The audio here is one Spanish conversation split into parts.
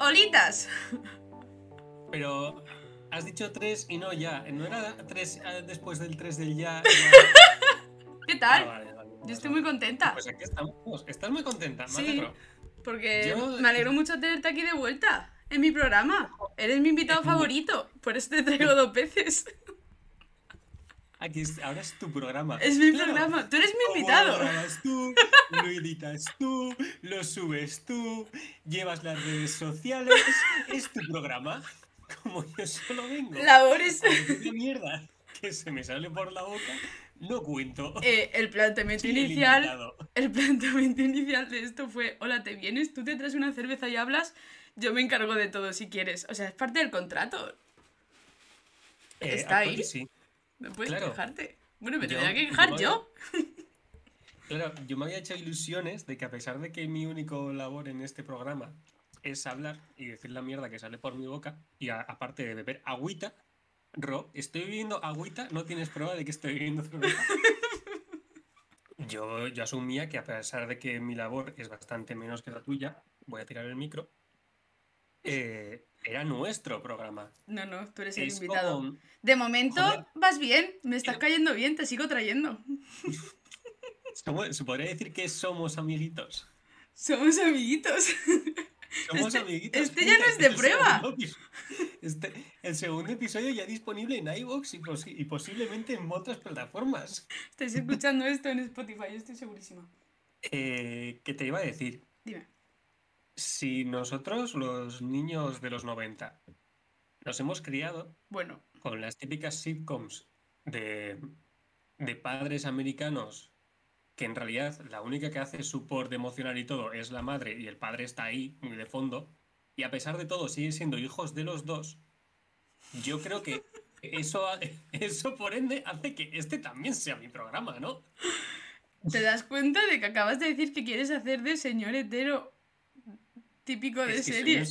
¡Olitas! Pero has dicho tres y no ya. ¿No era tres eh, después del tres del ya? ¿Qué tal? Ah, vale, vale, Yo estoy muy contenta. Pues aquí estamos. Estás muy contenta, Sí. Porque Yo- me alegro mucho tenerte aquí de vuelta en mi programa. Eres mi invitado favorito. Por eso te traigo dos veces. Aquí es- ahora es tu programa. Es mi Claro. programa. Tú eres mi invitado. Lo grabas tú, lo editas tú, lo subes tú, llevas las redes sociales. Es tu programa. Como yo solo vengo. Labores. Una mierda que se me sale por la boca, no cuento. Eh, el planteamiento inicial. El planteamiento inicial de esto fue: Hola, te vienes, tú te traes una cerveza y hablas. Yo me encargo de todo si quieres. O sea, es parte del contrato. Eh, ¿Está ahí? Sí. No puedes Claro. quejarte. Bueno, me Yo- tendría que quejar yo. Claro, yo me había hecho ilusiones de que a pesar de que mi único labor en este programa es hablar y decir la mierda que sale por mi boca, y a- aparte de beber agüita, Ro, estoy bebiendo agüita, no tienes prueba de que estoy bebiendo cerveza. Yo, yo asumía que a pesar de que mi labor es bastante menos que la tuya, voy a tirar el micro, eh, era nuestro programa. No, no, tú eres el Es invitado. como- De momento Joder. vas bien, me estás cayendo bien, te sigo trayendo. se podría decir que somos amiguitos. Somos amiguitos. Somos Este- amiguitos. este ya no es de El prueba. segundo Este, el segundo episodio ya disponible en iVoox y, posi- y posiblemente en otras plataformas. Estáis escuchando esto en Spotify, yo estoy segurísima. Eh, ¿Qué te iba a decir? Dime. Si nosotros, los niños de los 90, nos hemos criado Bueno, con las típicas sitcoms de, de padres americanos, que en realidad la única que hace support emocional y todo es la madre y el padre está ahí, muy de fondo, y a pesar de todo siguen siendo hijos de los dos, yo creo que eso, eso por ende hace que este también sea mi programa, ¿no? ¿te das cuenta de que acabas de decir que quieres hacer de señor hetero típico de serie?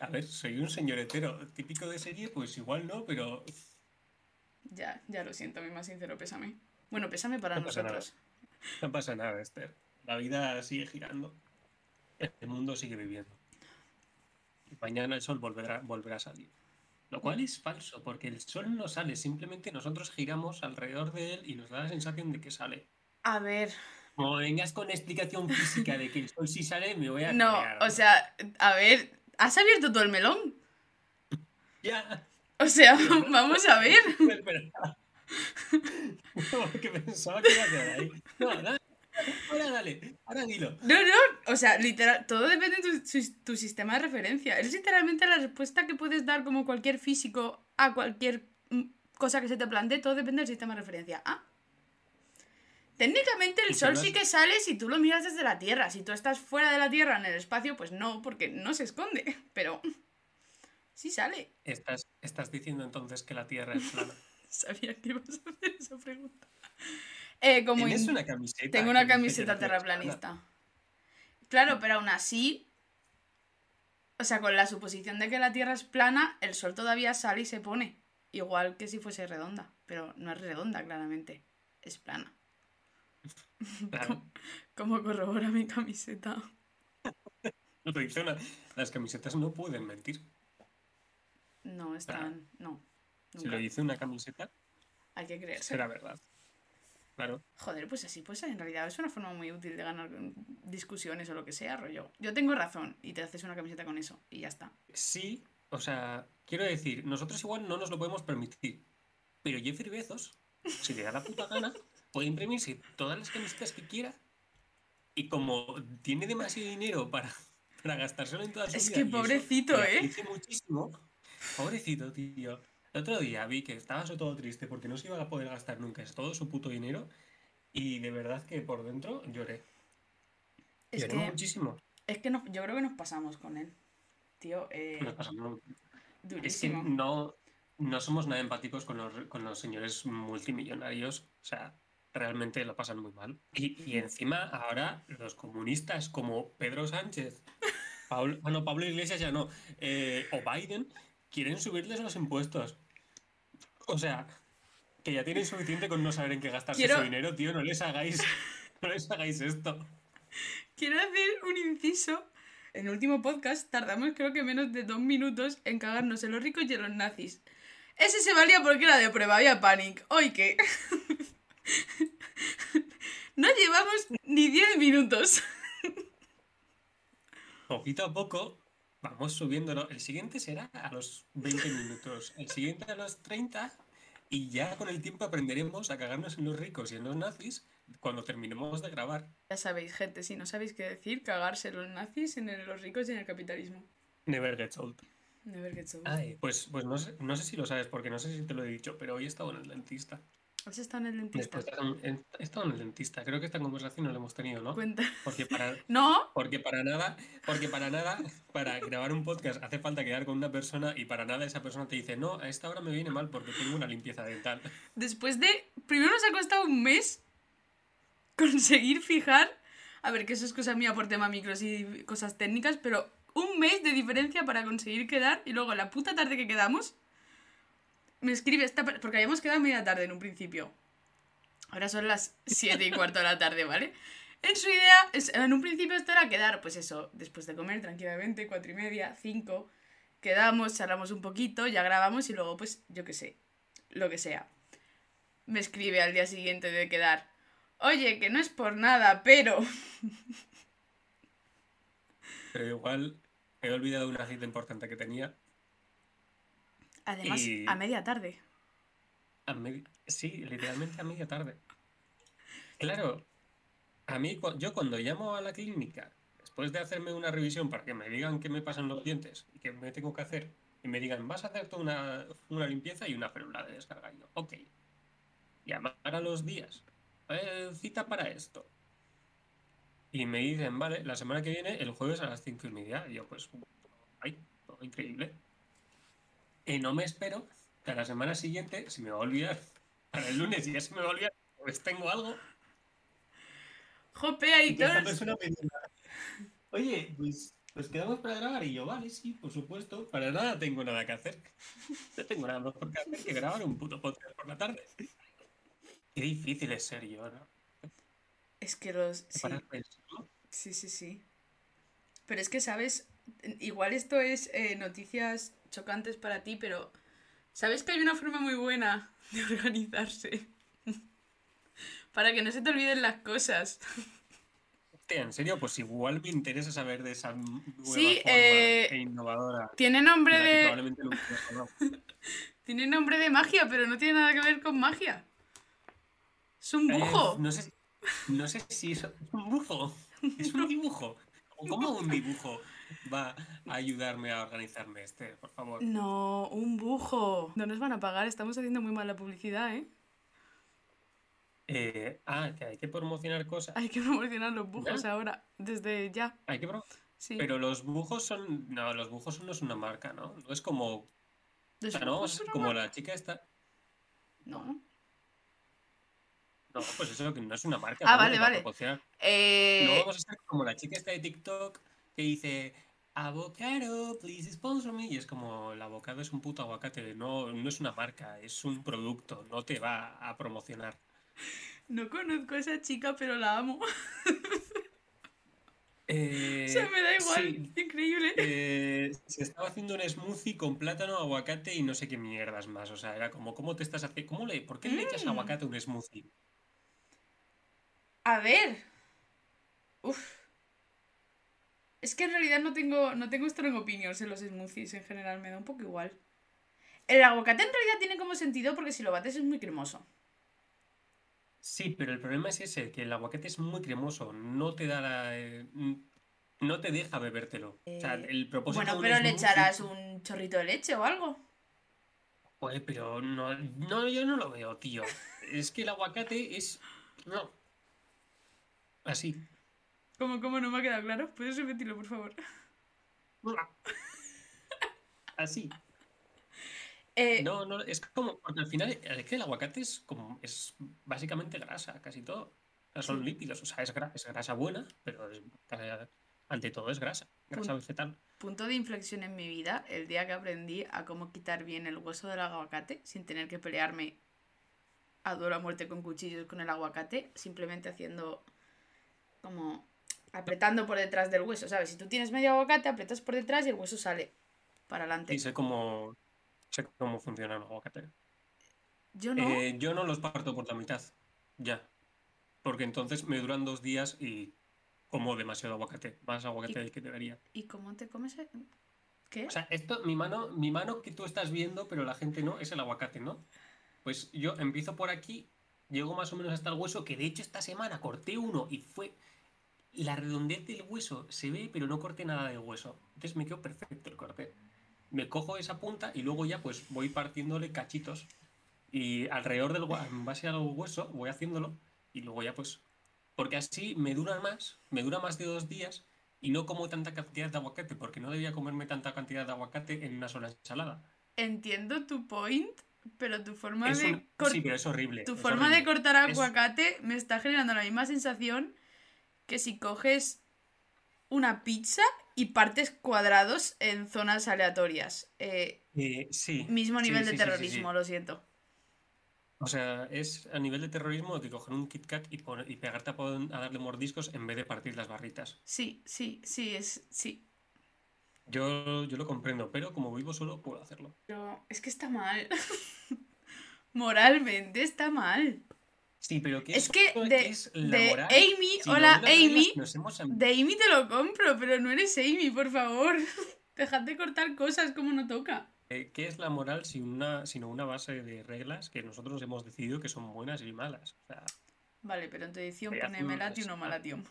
A ver, soy un señor hetero típico de serie, pues igual no, pero Ya, ya lo siento, mi más sincero pésame. Bueno, pésame para No nosotros. no pasa nada, Esther. La vida sigue girando. El mundo sigue viviendo. Y mañana el sol volverá, volverá a salir. Lo cual es falso, porque el sol no sale, simplemente nosotros giramos alrededor de él y nos da la sensación de que sale. A ver, Como vengas con explicación física de que el sol sí sale, me voy a no, o sea, a ver, ¿has abierto todo el melón? Ya. O sea, vamos a ver. Que pensaba que iba a quedar ahí. No, dale, ahora dale, ahora dilo. No, no, o sea, literal, todo depende de tu, tu sistema de referencia. Es literalmente la respuesta que puedes dar como cualquier físico a cualquier mm, cosa que se te plantee, todo depende del sistema de referencia. Ah. Técnicamente ¿Y el sol sí que sale si tú lo miras desde la Tierra. Si tú estás fuera de la Tierra en el espacio, pues no, porque no se esconde. Pero sí sale. Estás, estás diciendo entonces que la Tierra es plana. Sabía que ibas a hacer esa pregunta. Eh, como Tienes in- una camiseta. Tengo una camiseta terraplanista. Claro, pero aún así. O sea, con la suposición de que la Tierra es plana, el sol todavía sale y se pone. Igual que si fuese redonda. Pero no es redonda, claramente. Es plana. Como corrobora mi camiseta. Las camisetas no pueden mentir. No están. No. Si lo dice una camiseta, Hay que creerse. será verdad. Claro. Joder, pues así, pues en realidad es una forma muy útil de ganar discusiones o lo que sea, rollo. Yo tengo razón y te haces una camiseta con eso y ya está. Sí, o sea, quiero decir, nosotros igual no nos lo podemos permitir. Pero Jeffrey Bezos, si le da la puta gana, puede imprimirse todas las camisetas que quiera. Y como tiene demasiado dinero para, para gastárselo en toda su Es vida. que eso pobrecito, le ¿eh? aflige muchísimo. Pobrecito, tío. El otro día vi que estaba todo triste porque no se iba a poder gastar nunca es todo su puto dinero. Y de verdad que por dentro lloré. Es lloré que, muchísimo. es que nos- yo creo que nos pasamos con él. Tío, eh, Nos pasamos- Es que durísimo. no, no somos nada empáticos con los, con los señores multimillonarios. O sea, realmente lo pasan muy mal. Y, y encima ahora los comunistas como Pedro Sánchez, Pablo, bueno, Pablo Iglesias ya no, eh, o Biden, quieren subirles los impuestos. O sea, que ya tienen suficiente con no saber en qué gastarse Quiero- su dinero, tío. No les hagáis, no les hagáis esto. Quiero hacer un inciso en el último podcast tardamos creo que menos de dos minutos en cagarnos en los ricos y en los nazis. Ese se valía porque era de prueba, había panic. Hoy qué. no llevamos ni 10 minutos. Poquito a poco vamos subiéndolo. El siguiente será a los 20 minutos, el siguiente a los 30 y ya con el tiempo aprenderemos a cagarnos en los ricos y en los nazis cuando terminemos de grabar. Ya sabéis, gente, si no sabéis qué decir, cagarse en los nazis, en el- los ricos y en el capitalismo. Never gets old. Never gets old. Ay, pues, pues no, sé, no sé si lo sabes, porque no sé si te lo he dicho, pero hoy he estado en el dentista. ¿Has estado en el dentista? Después de- he he estado en el dentista. Creo que esta conversación no la hemos tenido, ¿no? Cuenta. Porque para, No, porque para nada, porque para nada, para grabar un podcast hace falta quedar con una persona y para nada esa persona te dice, no, a esta hora me viene mal porque tengo una limpieza dental. después de. Primero nos ha costado un mes conseguir fijar. A ver, que eso es cosa mía por tema micros y cosas técnicas, pero un mes de diferencia para conseguir quedar y luego la puta tarde que quedamos. Me escribe esta. Porque habíamos quedado media tarde en un principio. Ahora son las 7 y cuarto de la tarde, ¿vale? En su idea, en un principio esto era quedar, pues eso, después de comer tranquilamente, cuatro y media, cinco, quedamos, charlamos un poquito, ya grabamos y luego, pues, yo qué sé, lo que sea. Me escribe al día siguiente de quedar, oye, que no es por nada, pero... Pero igual he olvidado una cita importante que tenía. Además, Y- a media tarde. A sí, literalmente a media tarde. Claro, a mí, yo cuando llamo a la clínica, después de hacerme una revisión para que me digan qué me pasan los dientes y qué me tengo que hacer, y me digan, vas a hacerte una, una limpieza y una férula de descarga. Y yo, ok. Llamar a los días. "Eh, cita para esto. Y me dicen, vale, la semana que viene, el jueves a las cinco y media. Y yo, pues, ay, todo increíble. Y no me espero que a la semana siguiente se me va a olvidar. Para el lunes ya se me va a olvidar, pues tengo algo. Jope, diga, oye, pues, pues quedamos para grabar. Y yo, vale, sí, por supuesto. Para nada tengo nada que hacer. No tengo nada mejor que hacer que grabar un puto podcast por la tarde. Qué difícil es ser yo, ¿no? Es que los... Sí, sí, sí, sí. Pero es que, ¿sabes? Igual esto es eh, noticias chocantes para ti, pero... ¿Sabes que hay una forma muy buena de organizarse? para que no se te olviden las cosas. Hostia, en serio, pues igual me interesa saber de esa nueva Sí, forma eh, e innovadora. Tiene de nombre de... hablado. Tiene nombre de magia, pero no tiene nada que ver con magia. Es un bujo. Eh, no, sé, no sé si es un dibujo. Es un dibujo. ¿O ¿Cómo un dibujo va a ayudarme a organizarme este? Por favor. No, un bujo. No nos van a pagar, estamos haciendo muy mala publicidad, ¿eh? Eh, ah, que hay que promocionar cosas. Hay que promocionar los bujos ¿Ya? ahora, desde ya. Hay que Sí. Pero los bujos son. No, los bujos no es una marca, ¿no? No es como. O ¿Los sea, no son como la chica esta. No. No, pues eso que no es una marca. Ah, ¿no? vale, vale. Eh, No vamos a ser como la chica esta de TikTok que dice avocado, please sponsor me. Y es como el avocado es un puto aguacate, no, no es una marca, es un producto, no te va a promocionar. No conozco a esa chica, pero la amo. Eh, o sea, me da igual. sí, Increíble. eh, se estaba haciendo un smoothie con plátano, aguacate y no sé qué mierdas más. O sea, era como, ¿cómo te estás haciendo? ¿Cómo le, ¿Por qué le echas Mm. aguacate a un smoothie? A ver. Uf. Es que en realidad no tengo, no tengo strong opinions en los smoothies en general, me da un poco igual. El aguacate en realidad tiene como sentido porque si lo bates es muy cremoso. Sí, pero el problema es ese, que el aguacate es muy cremoso, no te da la, eh, no te deja bebértelo. O sea, Eh, el propósito Bueno, pero le echarás un chorrito de leche o algo. Joder, pero no, no, yo no lo veo, tío. Es que el aguacate es. No. Así. ¿Cómo, cómo no me ha quedado claro? ¿Puedes repetirlo, por favor? Así. Eh, No, no, es como. Porque al final es que el aguacate es como. Es básicamente grasa, casi todo. Son Sí. lípidos. O sea, es, gra- es grasa buena, pero es- ante todo es grasa. Grasa Pun- vegetal. Punto de inflexión en mi vida, el día que aprendí a cómo quitar bien el hueso del aguacate sin tener que pelearme a duelo a muerte con cuchillos con el aguacate, simplemente haciendo como apretando por detrás del hueso, ¿sabes? Si tú tienes medio aguacate, apretas por detrás y el hueso sale para adelante. Y sé cómo, sé cómo funciona el aguacate. Yo no. Eh, yo no los parto por la mitad, ya. Porque entonces me duran dos días y como demasiado aguacate, más aguacate del que debería. ¿Y cómo te comes? el- ¿Qué? O sea, esto, mi mano, mi mano que tú estás viendo, pero la gente no, es el aguacate, ¿no? Pues yo empiezo por aquí, llego más o menos hasta el hueso, que de hecho esta semana corté uno y fue. La redondez del hueso se ve, pero no corté nada del hueso. Entonces me quedó perfecto el corte. Me cojo esa punta y luego ya pues voy partiéndole cachitos. Y alrededor del en base al hueso voy haciéndolo. Y luego ya pues. Porque así me duran más, me dura más de dos días y no como tanta cantidad de aguacate, porque no debía comerme tanta cantidad de aguacate en una sola ensalada. Entiendo tu point, pero tu forma Es de un- Sí, pero es horrible. tu es forma de cortar Es- aguacate me está generando la misma sensación que si coges una pizza y partes cuadrados en zonas aleatorias. Eh, Eh, sí. mismo nivel sí, de sí, terrorismo, sí. lo siento. O sea, es a nivel de terrorismo de coger un Kit Kat y, y pegarte a darle mordiscos en vez de partir las barritas. Sí, sí, sí, es. Sí. Yo, yo lo comprendo, pero como vivo solo puedo hacerlo. Pero es que está mal. Moralmente está mal. Sí, pero ¿qué Es que qué de, es de moral? Amy, Si hola no, las reglas Amy, hemos am- de Amy te lo compro, pero no eres Amy, por favor. Dejad de cortar cosas como no toca. Eh, ¿Qué es la moral sin una, sino una base de reglas que nosotros hemos decidido que son buenas y malas? O sea, Vale, pero en tu edición pone azul Melati es- no Malatium.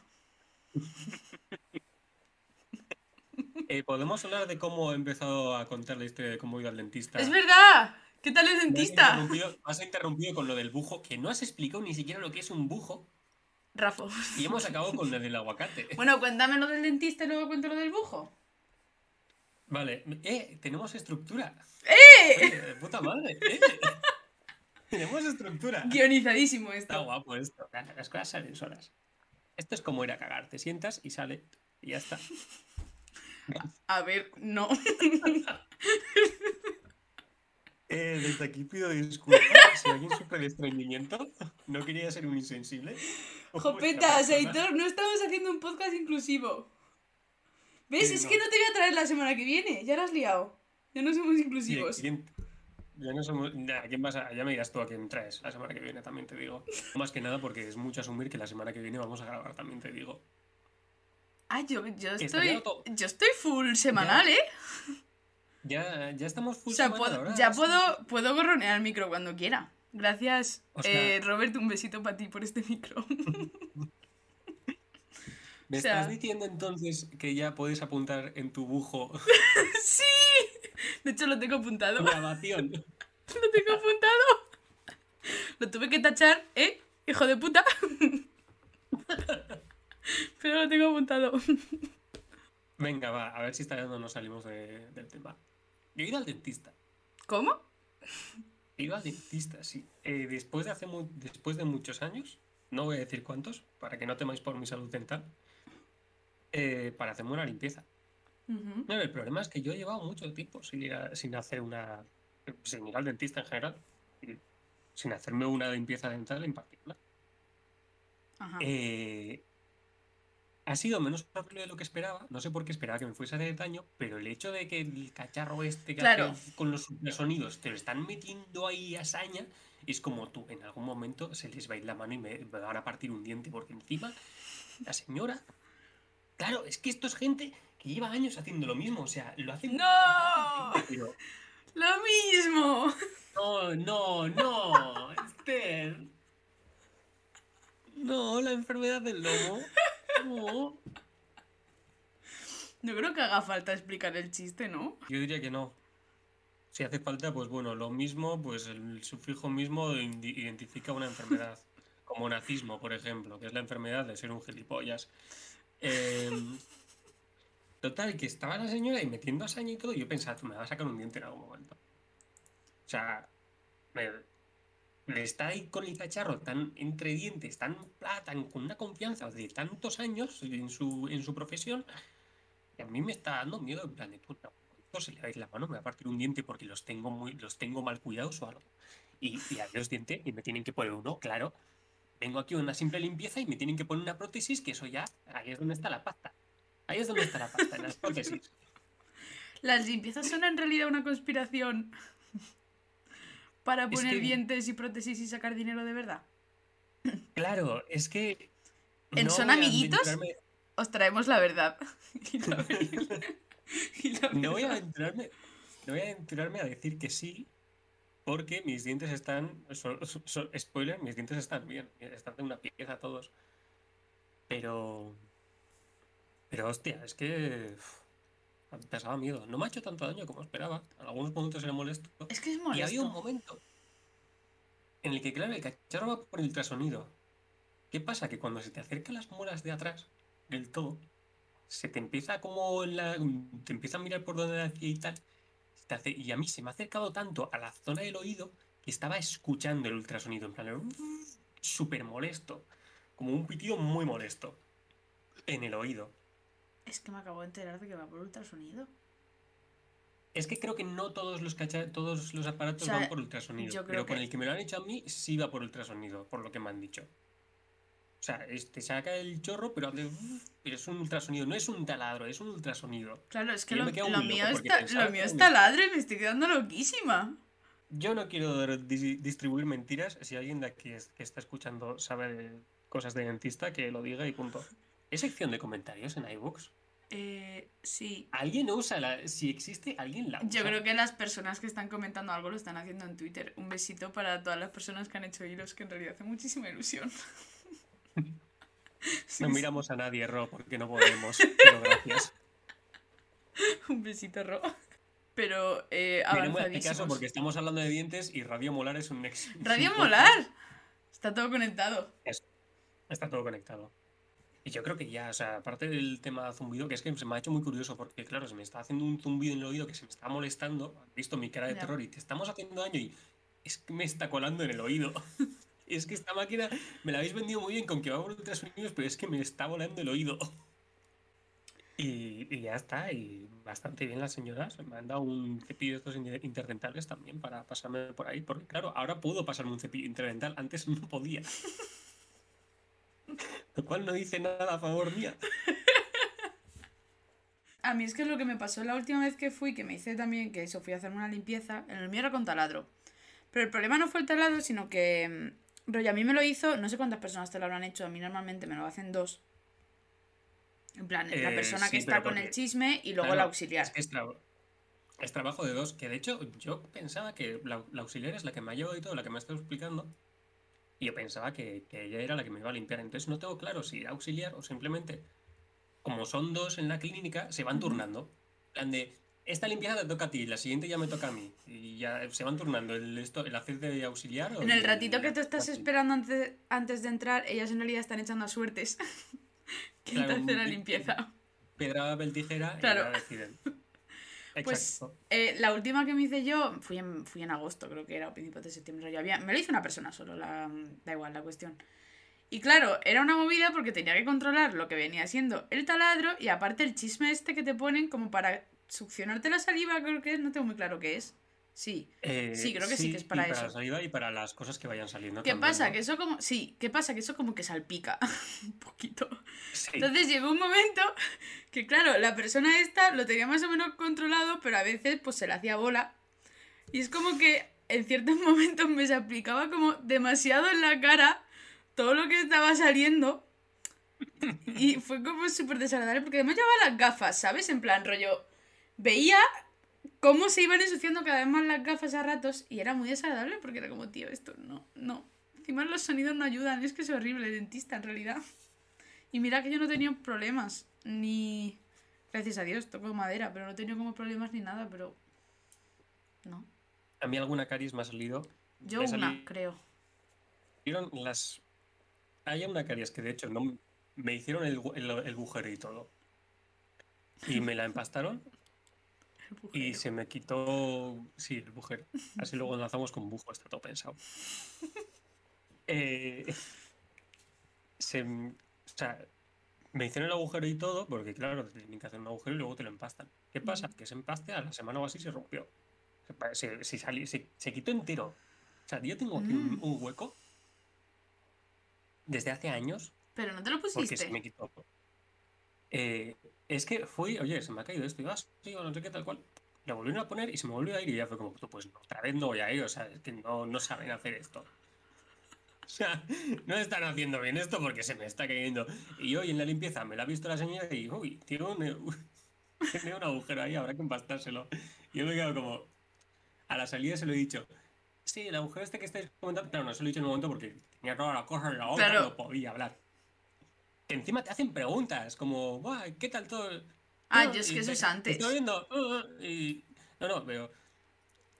eh, ¿podemos hablar de cómo he empezado a contar la historia de cómo he ido al dentista? ¡Es verdad! ¿Qué tal el Me has dentista? interrumpido, has interrumpido con lo del bujo, que no has explicado ni siquiera lo que es un bujo, Rafa. y hemos acabado con lo del aguacate. Bueno, cuéntame lo del dentista y luego cuento lo del bujo. Vale, eh, tenemos estructura. ¡Eh! Oye, de puta madre, eh. Tenemos estructura. Guionizadísimo Está esto. guapo esto. Las cosas salen solas. Esto es como ir a cagar. Te sientas y sale. Y ya está. A ver, no. Eh, desde aquí pido disculpas si alguien sufre de estreñimiento. No quería ser un insensible. persona. Aitor, no estamos haciendo un podcast inclusivo. ¿Ves? Sí, es no. que no te voy a traer la semana que viene. Ya la has liado. Ya no somos inclusivos. ¿quién- Ya no somos. nah, ¿quién vas a- ya me dirás tú a quién traes la semana que viene, también te digo. Más que nada porque es mucho asumir que la semana que viene vamos a grabar, también te digo. Ah, yo, yo estoy. Yo estoy full semanal, ¿eh? Ya, ya estamos full O sea, puedo- ahora, ya puedo, puedo gorronear el micro cuando quiera. Gracias, O sea- eh, Robert, un besito para ti por este micro. ¿Me o sea- estás diciendo entonces que ya puedes apuntar en tu bujo ¡Sí! De hecho, lo tengo apuntado. grabación? Lo tengo apuntado. Lo tuve que tachar, ¿eh? Hijo de puta. Pero lo tengo apuntado. Venga, va, a ver si esta vez no nos salimos de- del tema. Yo he ido al dentista. ¿Cómo? He ido al dentista, sí. Eh, después, de hace después de muchos años, no voy a decir cuántos, para que no temáis por mi salud dental, eh, para hacerme una limpieza. No, el problema es que yo he llevado mucho tiempo sin, ir a- sin hacer una. sin ir al dentista en general. Sin hacerme una limpieza dental en particular. Ajá. Eh, ha sido menos horrible de lo que esperaba. No sé por qué esperaba que me fuese a hacer daño, pero el hecho de que el cacharro este que Claro. hace con los sonidos te lo están metiendo ahí a saña, es como tú, en algún momento se les va a ir la mano y me, me van a partir un diente, porque encima la señora. Claro, es que esto es gente que lleva años haciendo lo mismo, o sea, lo hacen. ¡No! Pero, Lo mismo. no, no, no, Esther. No, la enfermedad del lomo. No. No creo que haga falta explicar el chiste, ¿no? Yo diría que no. Si hace falta, pues bueno, lo mismo, pues el sufijo mismo identifica una enfermedad. Como nazismo, por ejemplo, que es la enfermedad de ser un gilipollas. Em, total, que estaba la señora y metiendo a saña y todo, y yo pensaba, "Tú me vas a sacar un diente en algún momento. O sea, me está ahí con el cacharro tan entre dientes, tan, ah, tan con una confianza de tantos años en su, en su profesión, y a mí me está dando miedo, en plan de tú, no, se le ir la mano, me va a partir un diente porque los tengo muy, los tengo mal cuidados o algo. Y, y adiós diente, y me tienen que poner uno, claro. vengo aquí una simple limpieza y me tienen que poner una prótesis, que eso ya, ahí es donde está la pasta. Ahí es donde está la pasta, en las prótesis. Las limpiezas son en realidad una conspiración para Es poner que- dientes y prótesis y sacar dinero de verdad. Claro, es que... ¿En no Son Amiguitos? aventurarme- Os traemos la verdad. Y la- y la No voy a aventurarme, no voy a aventurarme a decir que sí, porque mis dientes están, spoiler, mis dientes están bien, están de una pieza todos. Pero, pero hostia, es que uf, pesaba miedo. No me ha hecho tanto daño como esperaba. En algunos momentos era molesto. Es que es Y había un molesto. momento en el que, claro, el cacharro va por el ultrasonido. ¿Qué pasa? Que cuando se te acercan las muelas de atrás del todo, se te empieza como en la, te empieza a mirar por donde hacía y tal. se te hace- y a mí se me ha acercado tanto a la zona del oído que estaba escuchando el ultrasonido, en plan, súper molesto, como un pitido muy molesto en el oído. Es que me acabo de enterar de que va por ultrasonido. Es que creo que no todos los cacha- todos los aparatos O sea, van por ultrasonido. yo creo pero con el que me lo han hecho a mí sí va por ultrasonido, por lo que me han dicho. O sea, es- te saca el chorro, pero, hace- pero es un ultrasonido, no es un taladro, es un ultrasonido. Claro, es que lo, mío está, lo mío que- está ladre, me estoy quedando loquísima. Yo no quiero distribuir mentiras. Si alguien de aquí es- que está escuchando sabe cosas de dentista, que lo diga y punto. ¿Es sección de comentarios en iBooks? Eh, sí. ¿Alguien usa la.? Si existe, ¿alguien la usa? Yo creo que las personas que están comentando algo lo están haciendo en Twitter. Un besito para todas las personas que han hecho hilos, que en realidad hace muchísima ilusión. Sí, No sí. miramos a nadie, Ro, porque no podemos. Pero gracias. Un besito, Ro. Pero eh, este caso avanzadísimos. porque estamos hablando de dientes y Radio Molar es un ex. Radio Molar. Está todo conectado. Está todo conectado. Y yo creo que ya, o sea, aparte del tema zumbido, que es que se me ha hecho muy curioso porque, claro, se me está haciendo un zumbido en el oído que se me está molestando. Has visto mi cara de Ya. terror y te estamos haciendo daño y es que me está colando en el oído. es que esta máquina me la habéis vendido muy bien con que va por ultrasonidos, pero es que me está volando el oído. Y, y ya está, y bastante bien las señoras. Me han dado un cepillo de estos inter- interdentales también para pasarme por ahí, porque claro, ahora puedo pasarme un cepillo interdental, antes no podía. Lo cual no dice nada a favor mía. A mí es que lo que me pasó la última vez que fui, que me hice también, que eso, fui a hacerme una limpieza, en el mío era con taladro. Pero el problema no fue el taladro, sino que, mm, rollo, a mí me lo hizo, no sé cuántas personas te lo habrán hecho, a mí normalmente me lo hacen dos. En plan, la Eh, persona que está con el chisme y luego Claro, el auxiliar. Es, que es, tra- es trabajo de dos, que de hecho yo pensaba que la, la auxiliar es la que me ha llevado y todo, la que me ha estado explicando. Y yo pensaba que, que ella era la que me iba a limpiar. Entonces no tengo claro si era auxiliar o simplemente, como son dos en la clínica, se van turnando. Plan de, esta limpieza te toca a ti, la siguiente ya me toca a mí. Y ya se van turnando el, esto, el hacer de auxiliar. o En el ratito que tú estás esperando antes, antes de entrar, ellas en realidad están echando a suertes. ¿Quién Claro, te hace la limpieza? Piedra, papel, tijera Claro. y ya deciden. Pues eh, la última que me hice yo fui en, fui en agosto, creo que era, o principios de septiembre. Yo había, me lo hizo una persona solo, la, da igual la cuestión. Y claro, era una movida porque tenía que controlar lo que venía siendo el taladro y aparte el chisme este que te ponen como para succionarte la saliva, creo que es, no tengo muy claro qué es. Sí. Eh, sí, creo que sí que es para y eso. la saliva y para las cosas que vayan saliendo. ¿Qué también, pasa? ¿no? Que eso como. Sí, ¿qué pasa? Que eso como que salpica un poquito. Sí. Entonces llegó un momento que, claro, la persona esta lo tenía más o menos controlado, pero a veces pues se le hacía bola. Y es como que en ciertos momentos me se aplicaba como demasiado en la cara todo lo que estaba saliendo. Y fue como súper desagradable porque además llevaba las gafas, ¿sabes? En plan, rollo. Veía cómo se iban ensuciando cada vez más las gafas a ratos y era muy desagradable porque era como, tío, esto no, no. Encima los sonidos no ayudan, es que es horrible, dentista en realidad. Y mira que yo no he tenido problemas, ni... Gracias a Dios, toco madera, pero no he tenido como problemas ni nada, pero... No. A mí alguna caries me ha salido. Yo me una, creo. las. Hay una caries que de hecho no me hicieron el, el, el agujero y todo. Y me la empastaron El y se me quitó. Sí, el bujero. Así luego enlazamos con bujo, está todo pensado. Eh, se, m- o sea, me hicieron el agujero y todo, porque claro, te tienen que hacer un agujero y luego te lo empastan. ¿Qué pasa? Que ese empaste a la semana o así se rompió. Se, se, se sali- se- se quitó entero. O sea, yo tengo aquí un, Mm. un hueco desde hace años Pero no te lo porque pusiste. se me quitó. Eh, es que fui, oye, se me ha caído esto y vas, sí, o no sé qué, tal cual. La volvieron a poner y se me volvió a ir y ya fue como, pues otra vez no voy a ir, o sea, es que no, no saben hacer esto. O sea, no están haciendo bien esto porque se me está cayendo. Y hoy en la limpieza me la ha visto la señora y, uy, tiene un, tiene un agujero ahí, habrá que empastárselo. Y yo me he quedado como, a la salida se lo he dicho. Sí, el agujero este que estáis comentando, claro, no se lo he dicho en un momento porque tenía toda la cosa en la boca no podía hablar. Que encima te hacen preguntas, como, "Buah, ¿qué tal todo? Ah, No, yo es que eso te- es te antes. Está oliendo, uh, uh", y... No, no, pero...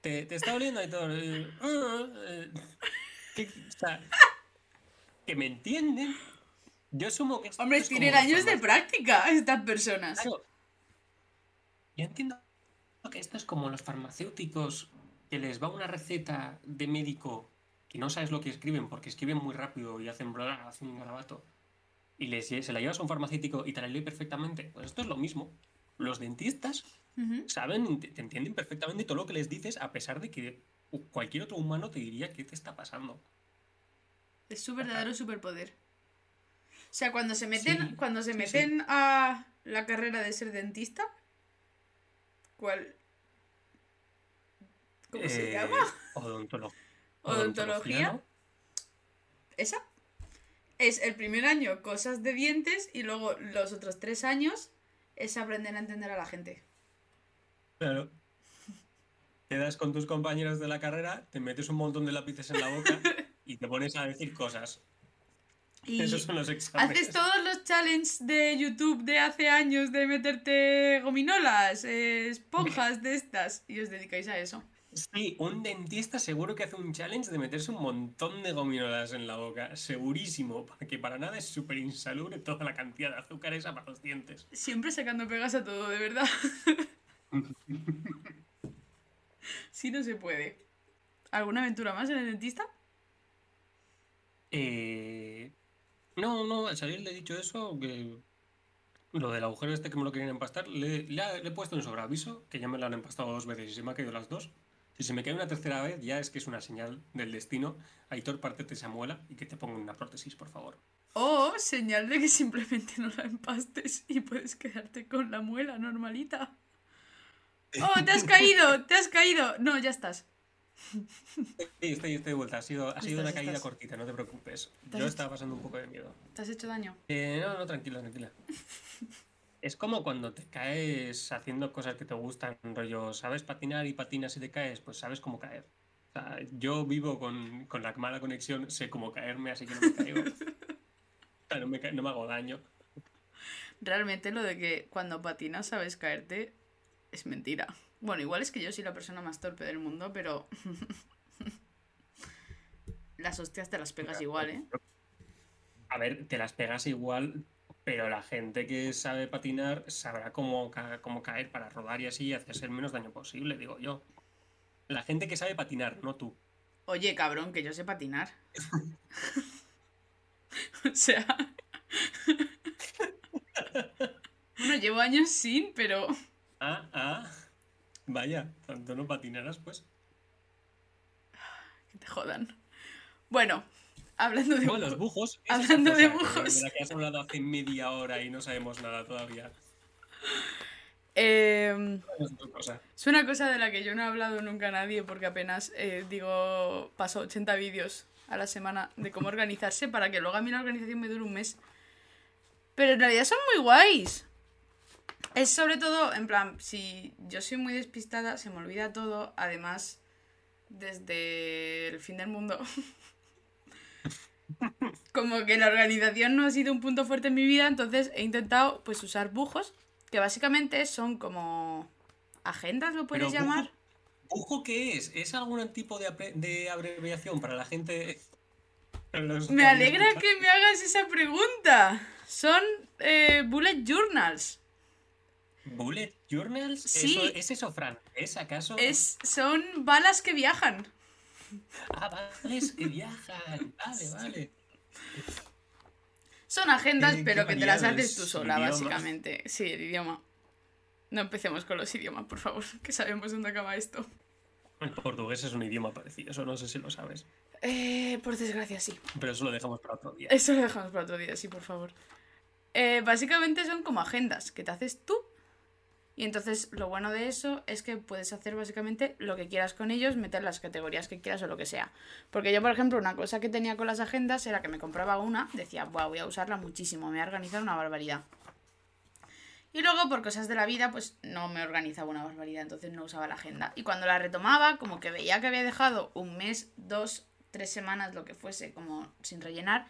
Te, te está oliendo y todo. y, "Uh, uh", eh, que, o sea, que me entienden. Yo asumo que... Hombre, tienen años de práctica estas personas. Claro. Yo entiendo que esto es como los farmacéuticos que les va una receta de médico que no sabes lo que escriben porque escriben muy rápido y hacen, bla, hacen un garabato y les, se la llevas a un farmacéutico y te la lee perfectamente. Pues esto es lo mismo. Los dentistas saben, te te entienden perfectamente todo lo que les dices a pesar de que cualquier otro humano te diría qué te está pasando. Es su verdadero superpoder. O sea, cuando se meten, Sí, cuando se sí, meten a la carrera de ser dentista, ¿cuál? ¿Cómo se Eh, llama? odontolo- Odontología. ¿no? Esa. Es el primer año cosas de dientes y luego los otros tres años es aprender a entender a la gente. Claro. Quedas con tus compañeros de la carrera, te metes un montón de lápices en la boca y te pones a decir cosas. Y Esos son los exámenes. haces todos los challenges de YouTube de hace años de meterte gominolas, eh, esponjas de estas y os dedicáis a eso. Sí, un dentista seguro que hace un challenge de meterse un montón de gominolas en la boca. Segurísimo, porque para nada es súper insalubre toda la cantidad de azúcar esa para los dientes. Siempre sacando pegas a todo, de verdad. sí no se puede. ¿Alguna aventura más en el dentista? Eh, No, no, al salir le he dicho eso, que lo del agujero este que me lo querían empastar, le, le ha- le he puesto en sobreaviso, que ya me lo han empastado dos veces y se me ha caído las dos. Si se me cae una tercera vez, ya es que es una señal del destino. Aitor, pártete esa muela y que te pongan una prótesis, por favor. O señal de que simplemente no la empastes y puedes quedarte con la muela normalita. ¡Oh, te has caído! ¡Te has caído! No, ya estás. Sí, estoy, estoy de vuelta. Ha sido, ha sido una caída estás. cortita, no te preocupes. Yo hecho- estaba pasando un poco de miedo. ¿Te has hecho daño? Eh, no, no, tranquila, tranquila. Es como cuando te caes haciendo cosas que te gustan, rollo, ¿sabes patinar y patinas y te caes? Pues sabes cómo caer. O sea, yo vivo con, con la mala conexión, sé cómo caerme, así que no me caigo. O sea, no me, ca- no me hago daño. Realmente lo de que cuando patinas sabes caerte es mentira. Bueno, igual es que yo soy la persona más torpe del mundo, pero... las hostias te las pegas igual, ¿eh? A ver, te las pegas igual, pero la gente que sabe patinar sabrá cómo, ca- cómo caer para rodar y así y hacerse el menos daño posible, digo yo. La gente que sabe patinar, no tú. Oye, cabrón, que yo sé patinar. o sea... bueno, llevo años sin, pero... Ah, ah. Vaya, tanto no patinarás, pues. Que te jodan. Bueno, hablando de... No, los bujos. Hablando de que- bujos. De la que has hablado hace media hora y no sabemos nada todavía. Cosa. Es una cosa de la que yo no he hablado nunca a nadie porque apenas, eh, digo, paso 80 vídeos a la semana de cómo organizarse para que luego a mí la organización me dure un mes. Pero en realidad son muy guays. Es sobre todo, en plan, si yo soy muy despistada, se me olvida todo. Además, desde el fin del mundo. Como que la organización no ha sido un punto fuerte en mi vida, entonces he intentado pues usar bujos, que básicamente son como agendas, lo puedes Pero llamar. ¿Bujo qué es? ¿Es algún tipo de, de abreviación para la gente? los Me alegra que me hagas esa pregunta. Son eh, bullet journals. ¿Bullet Journals? Sí. Eso- ¿Es eso, Fran? ¿Es acaso? Es, son balas que viajan. Ah, que viajan. Vale, vale. Son agendas, Qué- pero que te las haces es tú sola, básicamente. Sí, el idioma. No empecemos con los idiomas, por favor, que sabemos dónde acaba esto. El portugués es un idioma parecido, eso no sé si lo sabes. Eh, por desgracia, sí. Pero eso lo dejamos para otro día. Eso lo dejamos para otro día, sí, por favor. Eh, básicamente son como agendas que te haces tú. Y entonces lo bueno de eso es que puedes hacer básicamente lo que quieras con ellos, meter las categorías que quieras o lo que sea. Porque yo, por ejemplo, una cosa que tenía con las agendas era que me compraba una, decía, Buah, voy a usarla muchísimo, me voy a organizar una barbaridad. Y luego, por cosas de la vida, pues no me organizaba una barbaridad, entonces no usaba la agenda. Y cuando la retomaba, como que veía que había dejado un mes, dos, tres semanas, lo que fuese, como sin rellenar.